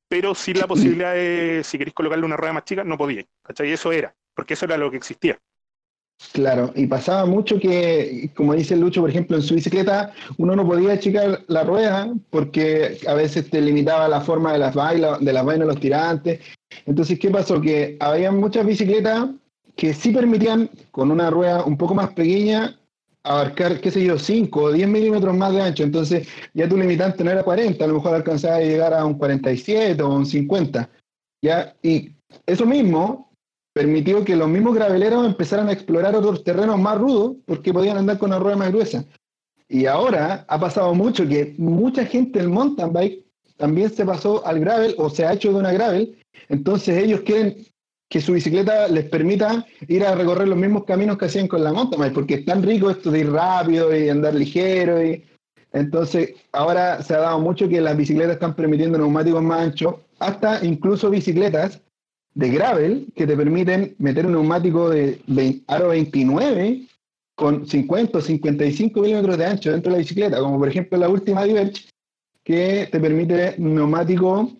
Pero sin la posibilidad de, si queréis colocarle una rueda más chica, no podía, ¿cachai? Eso era, porque eso era lo que existía. Claro, y pasaba mucho que, como dice Lucho, por ejemplo, en su bicicleta, uno no podía achicar la rueda porque a veces te limitaba la forma de las vainas, de las vainas los tirantes. Entonces, ¿qué pasó? Que había muchas bicicletas que sí permitían, con una rueda un poco más pequeña, abarcar, qué sé yo, 5 o 10 milímetros más de ancho. Entonces, ya tu limitante no era 40, a lo mejor alcanzaba a llegar a un 47 o un 50. ¿ya? Y eso mismo permitió que los mismos graveleros empezaran a explorar otros terrenos más rudos porque podían andar con una rueda más gruesa. Y ahora ha pasado mucho que mucha gente del mountain bike también se pasó al gravel o se ha hecho de una gravel. Entonces ellos quieren que su bicicleta les permita ir a recorrer los mismos caminos que hacían con la mountain porque es tan rico esto de ir rápido y andar ligero. Y... Entonces, ahora se ha dado mucho que las bicicletas están permitiendo neumáticos más anchos, hasta incluso bicicletas de gravel que te permiten meter un neumático de aro 29 con 50 o 55 milímetros de ancho dentro de la bicicleta, como por ejemplo la última Diverge, que te permite neumático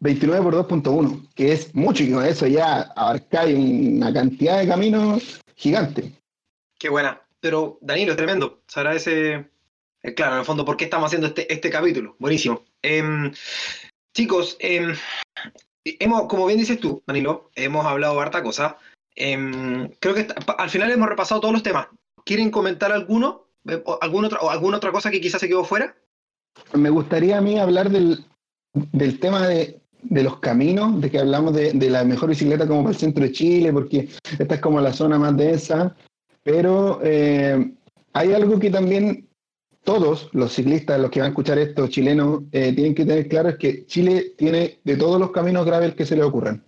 29 por 2.1, que es mucho, y con eso ya abarca una cantidad de caminos gigante. Qué buena. Pero Danilo, es tremendo. Se agradece, eh, claro, en el fondo, por qué estamos haciendo este, este capítulo. Buenísimo. Em, chicos, em, hemos, como bien dices tú, Danilo, hemos hablado de harta cosa. Em, creo que al final hemos repasado todos los temas. ¿Quieren comentar alguno? ¿Alguna otra, o alguna otra cosa que quizás se quedó fuera? Me gustaría a mí hablar del, del tema de, los caminos, de que hablamos de, la mejor bicicleta como para el centro de Chile, porque esta es como la zona más densa, pero eh, hay algo que también todos los ciclistas, los que van a escuchar esto, chilenos, eh, tienen que tener claro es que Chile tiene de todos los caminos graves que se le ocurran.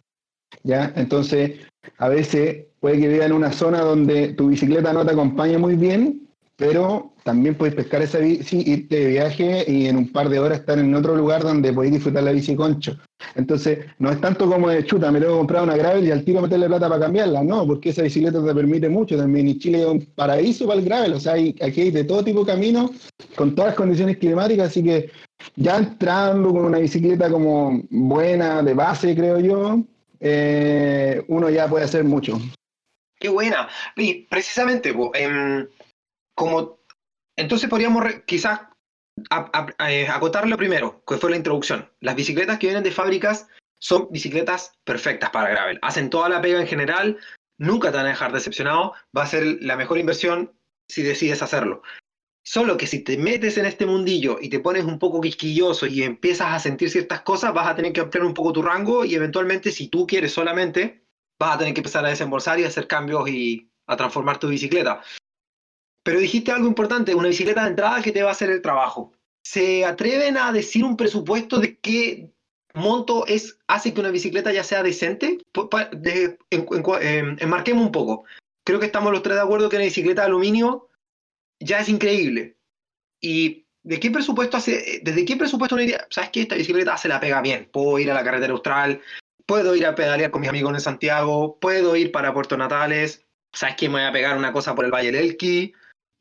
¿ya? Entonces, a veces puede que viva en una zona donde tu bicicleta no te acompañe muy bien, pero también puedes pescar esa bici, irte de viaje y en un par de horas estar en otro lugar donde podéis disfrutar la bici concho. Entonces, no es tanto como de chuta, me tengo que comprar una gravel y al tiro meterle plata para cambiarla, no, porque esa bicicleta te permite mucho también. Y Chile es un paraíso para el gravel, o sea, hay, aquí hay de todo tipo de caminos, con todas las condiciones climáticas, así que ya entrando con una bicicleta como buena, de base, creo yo, eh, uno ya puede hacer mucho. Qué buena. Y precisamente, em, como entonces podríamos quizás eh, acotarlo primero, que fue la introducción. Las bicicletas que vienen de fábricas son bicicletas perfectas para gravel. Hacen toda la pega en general, nunca te van a dejar decepcionado, va a ser la mejor inversión si decides hacerlo. Solo que si te metes en este mundillo y te pones un poco quisquilloso y empiezas a sentir ciertas cosas, vas a tener que ampliar un poco tu rango y eventualmente si tú quieres solamente, vas a tener que empezar a desembolsar y hacer cambios y a transformar tu bicicleta. Pero dijiste algo importante, una bicicleta de entrada que te va a hacer el trabajo. ¿Se atreven a decir un presupuesto de qué monto es, hace que una bicicleta ya sea decente? enmarquemos un poco. Creo que estamos los tres de acuerdo que una bicicleta de aluminio ya es increíble. ¿Y de qué presupuesto hace, desde qué presupuesto una idea? ¿Sabes que esta bicicleta se la pega bien? Puedo ir a la carretera austral, puedo ir a pedalear con mis amigos en Santiago, puedo ir para Puerto Natales, ¿sabes que me voy a pegar una cosa por el Valle del Elqui?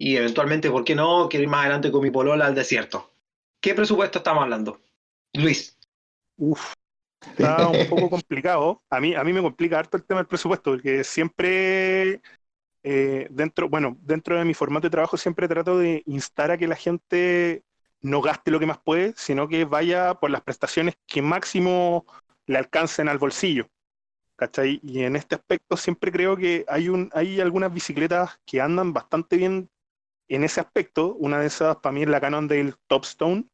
Y eventualmente, ¿por qué no? Quiero ir más adelante con mi polola al desierto. ¿Qué presupuesto estamos hablando? Luis. Uf, está un poco complicado. A mí, a mí me complica harto el tema del presupuesto, porque siempre eh, dentro, bueno, dentro de mi formato de trabajo siempre trato de instar a que la gente no gaste lo que más puede, sino que vaya por las prestaciones que máximo le alcancen al bolsillo. ¿Cachai? Y en este aspecto siempre creo que hay, un, hay algunas bicicletas que andan bastante bien en ese aspecto. Una de esas para mí es la Cannondale Topstone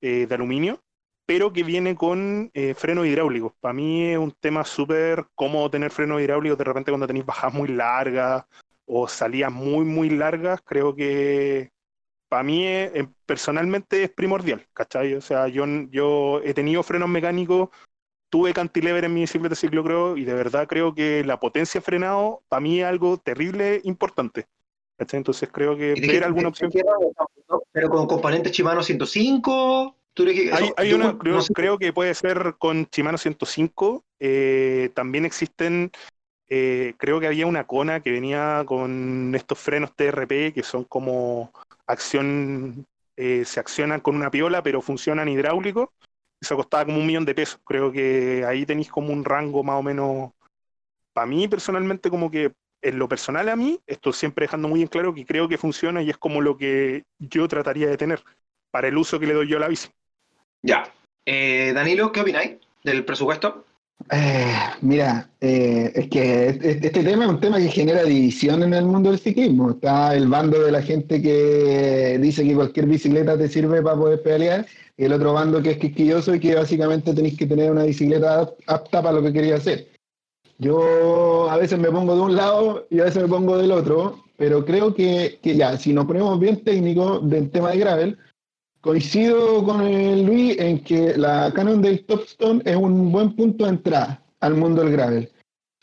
eh, de aluminio, pero que viene con eh, freno hidráulico. Para mí es un tema súper cómodo tener freno hidráulico de repente cuando tenéis bajadas muy largas o salidas muy, muy largas, creo que para mí personalmente es primordial, ¿cachai? O sea, yo, yo he tenido frenos mecánicos, tuve cantilever en mi bicicleta ciclocross y de verdad creo que la potencia frenado para mí es algo terrible importante. ¿Cachai? Entonces creo que ver alguna opción. Pero con componentes Shimano 105. hay, una, creo, que puede ser con Shimano 105. Eh, también existen eh, creo que había una Kona que venía con estos frenos TRP que son como acción, eh, se accionan con una piola, pero funcionan hidráulicos. Eso costaba como un millón de pesos. Creo que ahí tenéis como un rango más o menos. Para mí, personalmente, como que en lo personal a mí, esto siempre dejando muy en claro que creo que funciona y es como lo que yo trataría de tener para el uso que le doy yo a la bici. Ya. Eh, Danilo, ¿qué opináis del presupuesto? Eh, mira, eh, es que este tema es un tema que genera división en el mundo del ciclismo. Está el bando de la gente que dice que cualquier bicicleta te sirve para poder pedalear y el otro bando que es quisquilloso y que básicamente tenéis que tener una bicicleta apta para lo que quería hacer. Yo a veces me pongo de un lado y a veces me pongo del otro, pero creo que, que ya, si nos ponemos bien técnicos del tema de gravel, Coincido con el Luis en que la Canon del Topstone es un buen punto de entrada al mundo del gravel.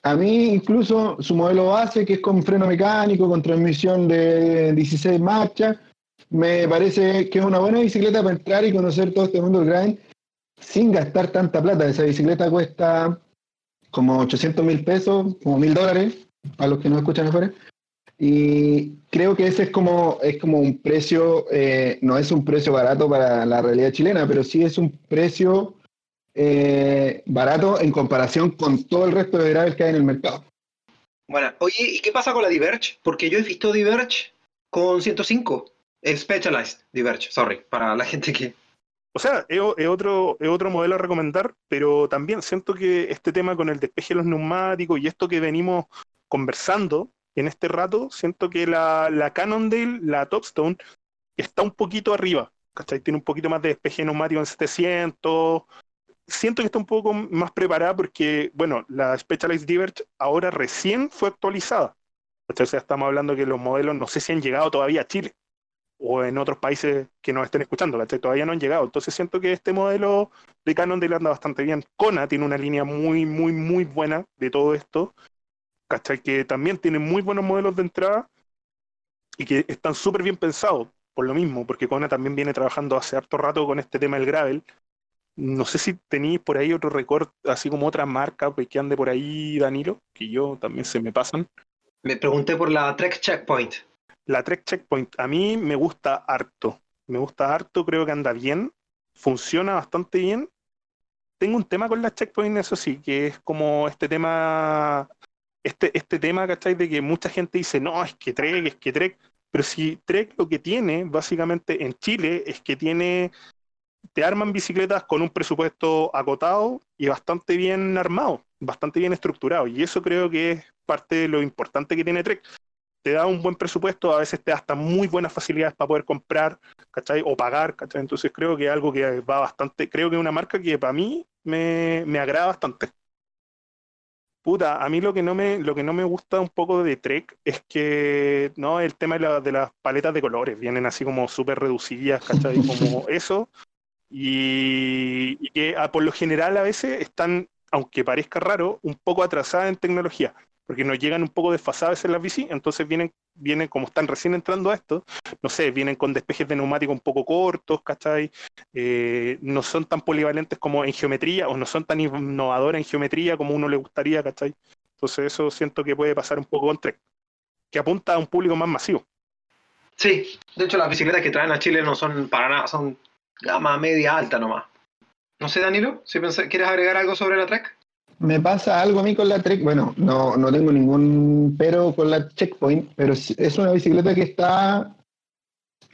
A mí incluso su modelo base, que es con freno mecánico, con transmisión de 16 marchas, me parece que es una buena bicicleta para entrar y conocer todo este mundo del gravel sin gastar tanta plata. Esa bicicleta cuesta como 800 mil pesos, como mil dólares, a los que no escuchan afuera. Y creo que ese es como, es como un precio, eh, no es un precio barato para la realidad chilena, pero sí es un precio eh, barato en comparación con todo el resto de graves que hay en el mercado. Bueno, oye, ¿y qué pasa con la Diverge? Porque yo he visto Diverge con 105, Specialized Diverge, sorry, para la gente que... O sea, es, otro, es otro modelo a recomendar, pero también siento que este tema con el despeje de los neumáticos y esto que venimos conversando, en este rato siento que la, la Cannondale, la Topstone, está un poquito arriba, ¿cachai? Tiene un poquito más de despeje neumático en 700, siento que está un poco más preparada porque, bueno, la Specialized Diverge ahora recién fue actualizada. O sea, estamos hablando que los modelos no sé si han llegado todavía a Chile o en otros países que nos estén escuchando, ¿cachai? Todavía no han llegado. Entonces siento que este modelo de Canon le anda bastante bien. Kona tiene una línea muy, muy, muy buena de todo esto, ¿cachai? Que también tiene muy buenos modelos de entrada y que están súper bien pensados por lo mismo, porque Kona también viene trabajando hace harto rato con este tema del gravel. No sé si tenéis por ahí otro récord, así como otra marca pues, que ande por ahí, Danilo, que yo también se me pasan. Me pregunté por la Trek Checkpoint. La Trek Checkpoint, a mí me gusta harto. Me gusta harto, creo que anda bien, funciona bastante bien. Tengo un tema con la Checkpoint, eso sí, que es como este tema, este, este tema, ¿cachai? De que mucha gente dice, no, es que Trek, es que Trek. Pero si Trek lo que tiene, básicamente en Chile, es que tiene, te arman bicicletas con un presupuesto acotado y bastante bien armado, bastante bien estructurado. Y eso creo que es parte de lo importante que tiene Trek. Te da un buen presupuesto, a veces te da hasta muy buenas facilidades para poder comprar, ¿cachai? O pagar, ¿cachai? Entonces creo que es algo que va bastante, creo que es una marca que para mí me, me agrada bastante. Puta, a mí lo que no me, lo que no me gusta un poco de Trek es que, no, el tema de, las paletas de colores, vienen así como súper reducidas, ¿cachai? Como eso, y, que ah, por lo general a veces están, aunque parezca raro, un poco atrasadas en tecnología porque nos llegan un poco desfasadas en las bici, entonces vienen, vienen, como están recién entrando a esto, no sé, vienen con despejes de neumático un poco cortos, ¿cachai? Eh, no son tan polivalentes como en geometría, o no son tan innovadoras en geometría como uno le gustaría, ¿cachai? Entonces eso siento que puede pasar un poco con Trek, que apunta a un público más masivo. Sí, de hecho las bicicletas que traen a Chile no son para nada, son gama media alta nomás. No sé, Danilo, si ¿quieres agregar algo sobre la Trek? Me pasa algo a mí con la Trek, bueno, no, no tengo ningún pero con la Checkpoint, pero es una bicicleta que está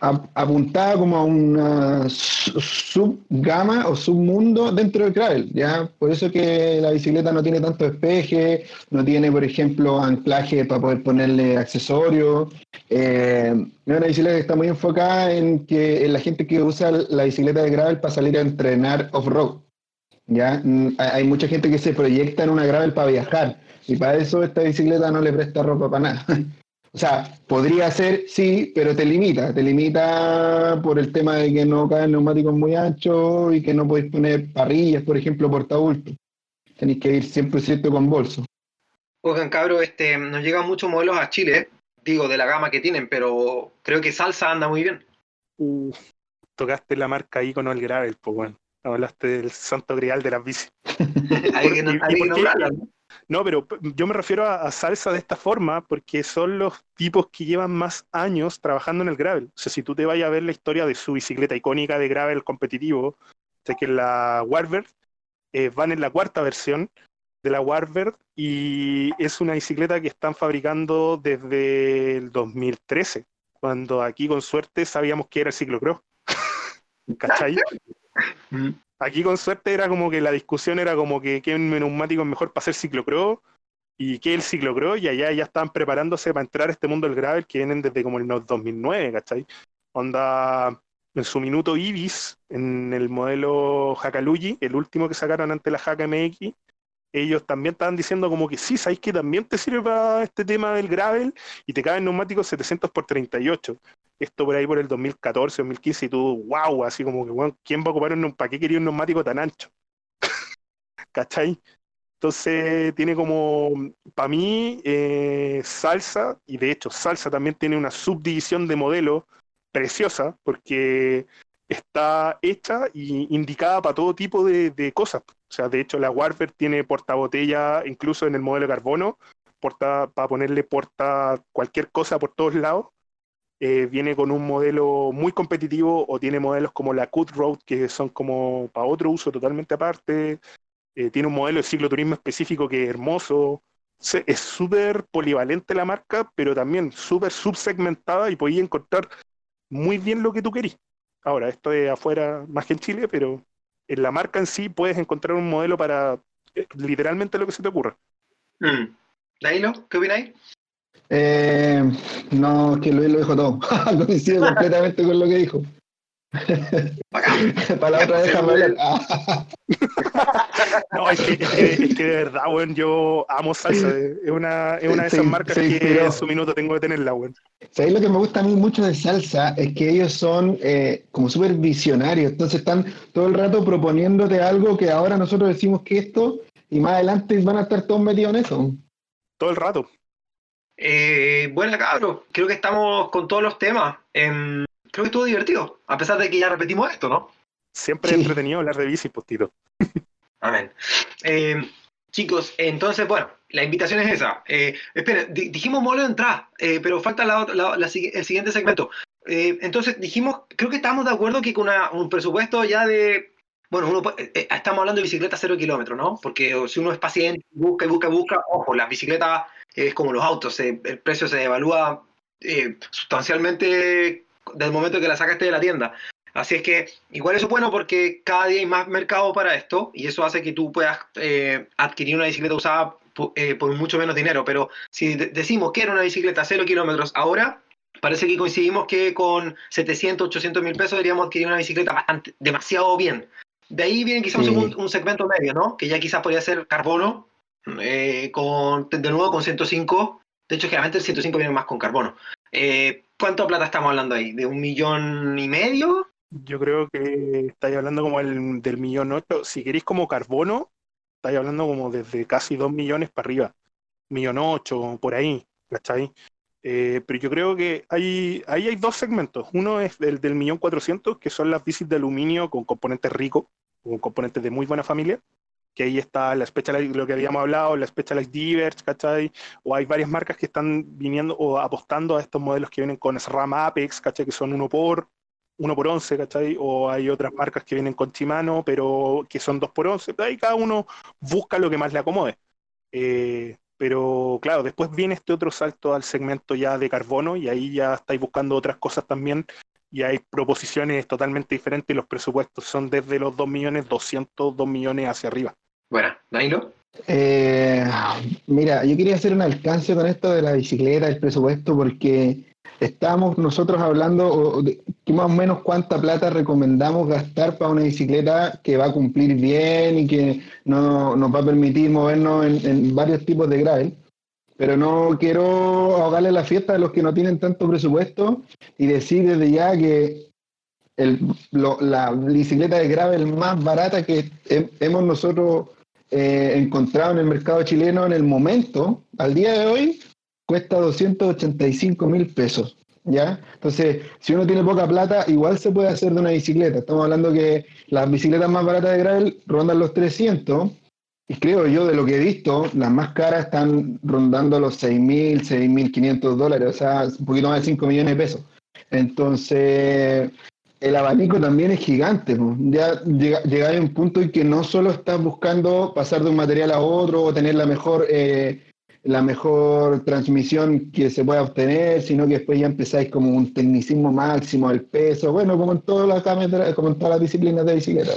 apuntada como a una subgama o submundo dentro del gravel, ¿ya? Por eso que la bicicleta no tiene tanto despeje, no tiene, por ejemplo, anclaje para poder ponerle accesorios. Eh, es una bicicleta que está muy enfocada en que en la gente que usa la bicicleta de gravel para salir a entrenar off-road. ¿Ya? Mm, hay mucha gente que se proyecta en una gravel para viajar y para eso esta bicicleta no le presta ropa para nada. o sea, podría ser, sí, pero te limita, te limita por el tema de que no caen neumáticos muy anchos y que no podéis poner parrillas, por ejemplo, portabulto. Tenéis que ir siempre cierto con bolso. Oigan, cabro, este, nos llegan muchos modelos a Chile, digo, de la gama que tienen, pero creo que Salsa anda muy bien. Uh, tocaste la marca icono el gravel, pues bueno. Hablaste del santo grial de las bicis. ¿no? pero yo me refiero a, salsa de esta forma porque son los tipos que llevan más años trabajando en el gravel. O sea, si tú te vayas a ver la historia de su bicicleta icónica de gravel competitivo, sé que la Warbird, eh, van en la cuarta versión de la Warbird y es una bicicleta que están fabricando desde el 2013, cuando aquí con suerte sabíamos que era el ciclocross. ¿Cachai? Mm. Aquí con suerte era como que la discusión era como que qué neumático es mejor para hacer ciclocross y qué el ciclocross y allá ya estaban preparándose para entrar a este mundo del gravel que vienen desde como el 2009, ¿cachai? Onda en su minuto Ibis, en el modelo Hakalugi, el último que sacaron ante la Haka MX, ellos también estaban diciendo como que sí, sabéis que también te sirve para este tema del gravel y te caben neumáticos 700 por 38 esto por ahí por el 2014, 2015, y tú, wow, así como que, bueno, ¿quién va a ocupar un, para qué quería un neumático tan ancho? ¿Cachai? Entonces tiene como, para mí, eh, salsa, y de hecho salsa también tiene una subdivisión de modelo preciosa, porque está hecha y indicada para todo tipo de, cosas. O sea, de hecho la Warfare tiene portabotella, incluso en el modelo de carbono, para ponerle porta cualquier cosa por todos lados. Eh, viene con un modelo muy competitivo o tiene modelos como la Cut Road que son como para otro uso totalmente aparte. Eh, tiene un modelo de cicloturismo específico que es hermoso. es súper polivalente la marca, pero también súper subsegmentada y podéis encontrar muy bien lo que tú querís. Ahora, esto es afuera más que en Chile, pero en la marca en sí puedes encontrar un modelo para eh, literalmente lo que se te ocurra. Mm. ¿qué opináis? Eh, no, que Luis lo dijo todo. Coincido completamente con lo que dijo. Para la otra vez hablar. No, es que, es que, es que de verdad, weón, yo amo salsa. Es una, es una de esas marcas sí, que en su minuto tengo que tenerla, weón. ¿Sabéis lo que me gusta a mí mucho de salsa? Es que ellos son eh, como súper visionarios, entonces están todo el rato proponiéndote algo que ahora nosotros decimos que esto, y más adelante van a estar todos metidos en eso. Todo el rato. Eh, buena cabro, creo que estamos con todos los temas. Em, creo que estuvo divertido, a pesar de que ya repetimos esto, ¿no? Siempre Sí. es entretenido hablar de bici, postito. Amén. Eh, chicos, entonces, bueno, la invitación es esa. Eh, esperen, di- dijimos modelo de entrada, eh, pero falta la la- el siguiente segmento. Eh, entonces, dijimos, creo que estamos de acuerdo que con una- un presupuesto ya de. Bueno, uno, puede- eh, estamos hablando de bicicleta cero kilómetros, ¿no? Porque si uno es paciente, busca y busca y busca, ojo, las bicicletas es como los autos, el precio se evalúa eh, sustancialmente desde el momento que la sacaste de la tienda. Así es que igual eso es bueno porque cada día hay más mercado para esto y eso hace que tú puedas eh, adquirir una bicicleta usada eh, por mucho menos dinero. Pero si de- decimos que era una bicicleta cero kilómetros ahora, parece que coincidimos que con 700, 800 mil pesos deberíamos adquirir una bicicleta bastante, demasiado bien. De ahí viene quizás Sí. un, un segmento medio, ¿no? Que ya quizás podría ser carbono, eh, con, de nuevo con 105. De hecho, generalmente el 105 viene más con carbono. Eh, ¿Cuánto plata estamos hablando ahí? ¿De un millón y medio? Yo creo que estáis hablando como el, del millón ocho. Si queréis como carbono, estáis hablando como desde casi dos millones para arriba. Millón ocho, por ahí, ¿cachai? Eh, pero yo creo que hay, ahí hay dos segmentos. Uno es el del millón cuatrocientos, que son las bicis de aluminio con componentes ricos, con componentes de muy buena familia. Que ahí está la Specialized, lo que habíamos hablado, la Specialized Divers, ¿cachai? O hay varias marcas que están viniendo o apostando a estos modelos que vienen con SRAM Apex, ¿cachai? Que son uno por, uno por 11, ¿cachai? O hay otras marcas que vienen con Shimano, pero que son dos por 11. Ahí cada uno busca lo que más le acomode. Eh, pero claro, después viene este otro salto al segmento ya de carbono y ahí ya estáis buscando otras cosas también y hay proposiciones totalmente diferentes y los presupuestos son desde los 2 millones, 200, 2 millones hacia arriba. Bueno, Danilo. Eh, mira, yo quería hacer un alcance con esto de la bicicleta, el presupuesto, porque estamos nosotros hablando de que más o menos cuánta plata recomendamos gastar para una bicicleta que va a cumplir bien y que no, nos va a permitir movernos en, en varios tipos de gravel. Pero no quiero ahogarle la fiesta a los que no tienen tanto presupuesto y decir desde ya que el- lo- la bicicleta de gravel más barata que he- hemos nosotros eh, encontrado en el mercado chileno en el momento, al día de hoy, cuesta 285 mil pesos. ¿Ya? Entonces, si uno tiene poca plata, igual se puede hacer de una bicicleta. Estamos hablando que las bicicletas más baratas de gravel rondan los 300 y creo yo, de lo que he visto, las más caras están rondando los 6.000, 6.500 dólares, o sea, un poquito más de 5 millones de pesos. Entonces, el abanico también es gigante. po. Ya llega, a un punto en que no solo estás buscando pasar de un material a otro o tener la mejor, eh, la mejor transmisión que se pueda obtener, sino que después ya empezáis como un tecnicismo máximo, el peso, bueno, como en todas las, como en todas las disciplinas de bicicleta.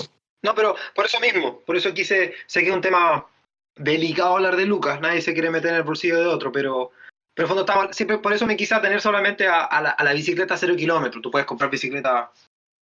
No, pero por eso mismo, por eso quise, sé que es un tema delicado hablar de Lucas, nadie se quiere meter en el bolsillo de otro, pero, pero en fondo estaba, siempre por eso me quise atener solamente a, la, a la bicicleta cero kilómetros, tú puedes comprar bicicleta,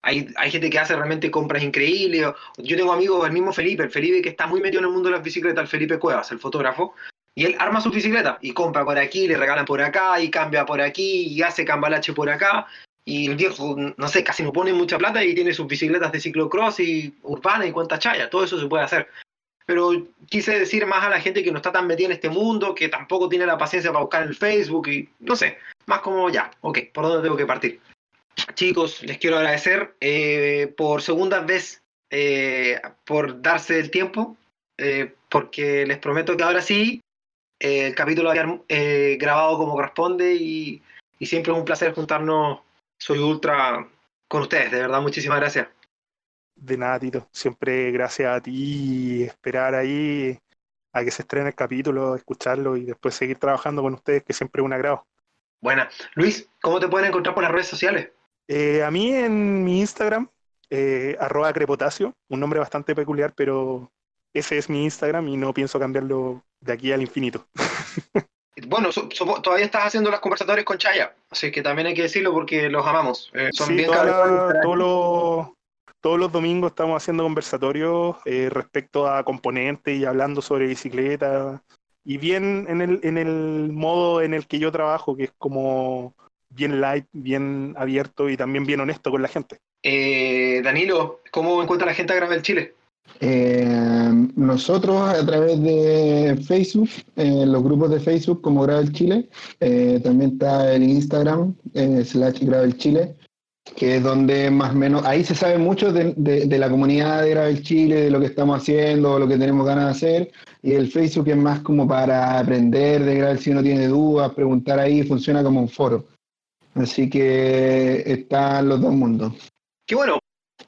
hay, hay gente que hace realmente compras increíbles, yo tengo amigos, el mismo Felipe, el Felipe que está muy metido en el mundo de las bicicletas, el Felipe Cuevas, el fotógrafo, y él arma su bicicleta y compra por aquí, le regalan por acá y cambia por aquí y hace cambalache por acá. Y el viejo, no sé, casi no pone mucha plata y tiene sus bicicletas de ciclocross y urbana y cuenta chaya, todo eso se puede hacer. Pero quise decir más a la gente que no está tan metida en este mundo, que tampoco tiene la paciencia para buscar el Facebook y no sé, más como ya, ok, ¿por dónde tengo que partir? Chicos, les quiero agradecer eh, por segunda vez eh, por darse el tiempo, eh, porque les prometo que ahora sí eh, el capítulo va a quedar eh, grabado como corresponde y, y siempre es un placer juntarnos. Soy Ultra con ustedes, de verdad, muchísimas gracias. De nada, Tito. Siempre gracias a ti esperar ahí a que se estrene el capítulo, escucharlo y después seguir trabajando con ustedes, que siempre es un agrado. Buena. Luis, ¿cómo te pueden encontrar por las redes sociales? Eh, a mí en mi Instagram, eh, arroba crepotasio, un nombre bastante peculiar, pero ese es mi Instagram y no pienso cambiarlo de aquí al infinito. bueno, todavía estás haciendo los conversatorios con Chaya, así que también hay que decirlo porque los amamos. Eh, son bien todos, los, todos los domingos estamos haciendo conversatorios eh, respecto a componentes y hablando sobre bicicleta. Y bien en el, en el modo en el que yo trabajo, que es como bien light, bien abierto y también bien honesto con la gente. Eh, Danilo, ¿cómo encuentra la gente a Gravel Chile? Eh, nosotros a través de Facebook, en los grupos de Facebook como Gravel Chile, eh, también está el Instagram, slash Gravel Chile, que es donde más o menos, ahí se sabe mucho de, de, la comunidad de Gravel Chile, de lo que estamos haciendo, lo que tenemos ganas de hacer, y el Facebook es más como para aprender de Gravel si uno tiene dudas, preguntar ahí, funciona como un foro. Así que están los dos mundos. Qué bueno.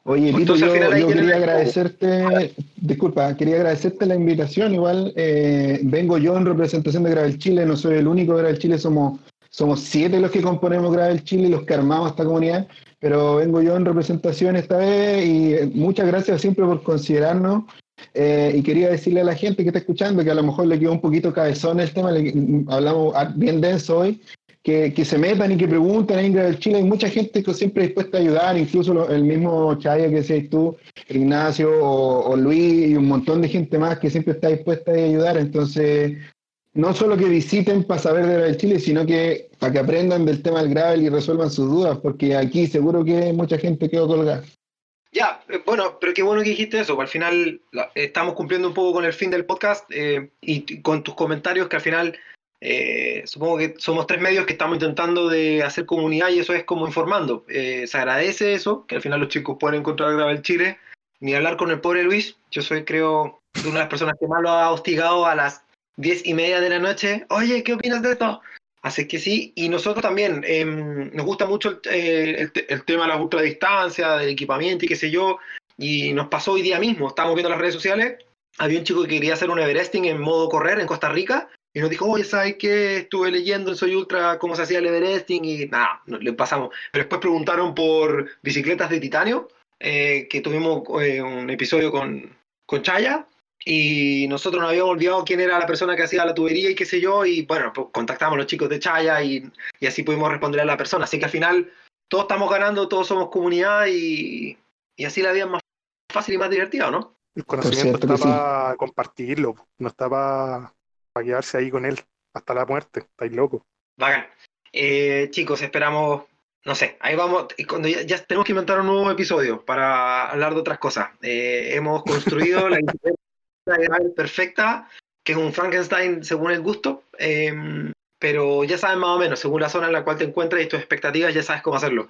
Oye, Tito, yo, quería agradecerte, disculpa, quería agradecerte la invitación. Igual eh, vengo yo en representación de Gravel Chile, no soy el único de Gravel Chile, somos, somos siete los que componemos Gravel Chile y los que armamos esta comunidad, pero vengo yo en representación esta vez y eh, muchas gracias siempre por considerarnos. Eh, y quería decirle a la gente que está escuchando que a lo mejor le quedó un poquito cabezón el tema, hablamos bien denso hoy, que, se metan y que pregunten en del Chile. Hay mucha gente que siempre dispuesta a ayudar, incluso el mismo Chaya que decías tú, Ignacio o, Luis y un montón de gente más que siempre está dispuesta a ayudar. Entonces, no solo que visiten para saber de del Chile, sino que para que aprendan del tema del gravel y resuelvan sus dudas, porque aquí seguro que mucha gente quedó colgada. Ya, eh, bueno, pero qué bueno que dijiste eso, al final estamos cumpliendo un poco con el fin del podcast eh, y con tus comentarios que al final eh, supongo que somos tres medios que estamos intentando de hacer comunidad y eso es como informando. Eh, se agradece eso, que al final los chicos pueden encontrar Gravel Chile, ni hablar con el pobre Luis. Yo soy, creo, una de las personas que más lo ha hostigado a las diez y media de la noche. Oye, ¿qué opinas de esto? Así que sí, y nosotros también, em, nos gusta mucho el, el, tema de la ultradistancia, del equipamiento y qué sé yo, y nos pasó hoy día mismo, estábamos viendo las redes sociales, había un chico que quería hacer un Everesting en modo correr en Costa Rica, y nos dijo, oye, ¿sabes qué? Estuve leyendo en Soy Ultra cómo se hacía el Everesting y nada, le pasamos. Pero después preguntaron por bicicletas de titanio, eh, que tuvimos eh, un episodio con, con Chaya, y nosotros nos habíamos olvidado quién era la persona que hacía la tubería y qué sé yo, y bueno, pues, contactamos a los chicos de Chaya y, y, así pudimos responder a la persona. Así que al final todos estamos ganando, todos somos comunidad y, y así la vida es más fácil y más divertida, ¿no? El conocimiento está para compartirlo, no está para para quedarse ahí con él hasta la muerte. Estáis locos. Eh, chicos, esperamos, no sé, ahí vamos, cuando ya, tenemos que inventar un nuevo episodio para hablar de otras cosas. Eh, hemos construido la bicicleta perfecta, que es un Frankenstein según el gusto, em, pero ya saben más o menos, según la zona en la cual te encuentras y tus expectativas, ya sabes cómo hacerlo.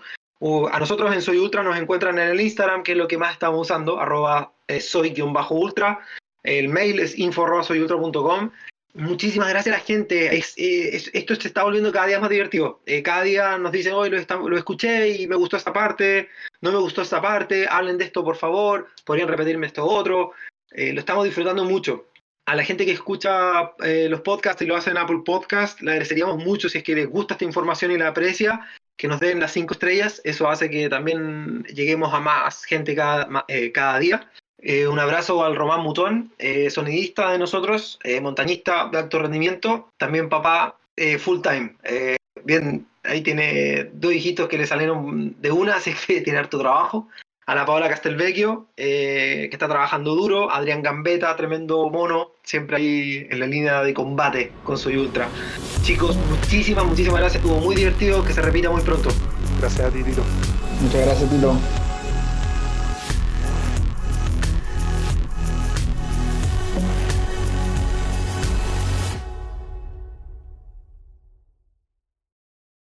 a nosotros en Soy Ultra nos encuentran en el Instagram, que es lo que más estamos usando, arroba eh, soy-ultra. El mail es info.soyultra.com Muchísimas gracias a la gente. Eh, esto se está volviendo cada día más divertido. Eh, cada día nos dicen, hoy lo, lo, escuché y me gustó esta parte, no me gustó esta parte, hablen de esto por favor, podrían repetirme esto otro. Eh, lo estamos disfrutando mucho. A la gente que escucha los podcasts y lo hace en Apple Podcast, le agradeceríamos mucho si es que les gusta esta información y la aprecia, que nos den las cinco estrellas. Eso hace que también lleguemos a más gente cada, cada día. Eh, un abrazo al Román Mutón, eh, sonidista de nosotros, eh, montañista de alto rendimiento, también papá full time. bien, ahí tiene dos hijitos que le salieron de una, así que tiene harto trabajo. A la Paola Castelvecchio, que está trabajando duro. Adrián Gambetta, tremendo mono, siempre ahí en la línea de combate con Soy Ultra. Chicos, muchísimas, muchísimas gracias. Estuvo muy divertido. Que se repita muy pronto. Gracias a ti, Tito. Muchas gracias, Tito.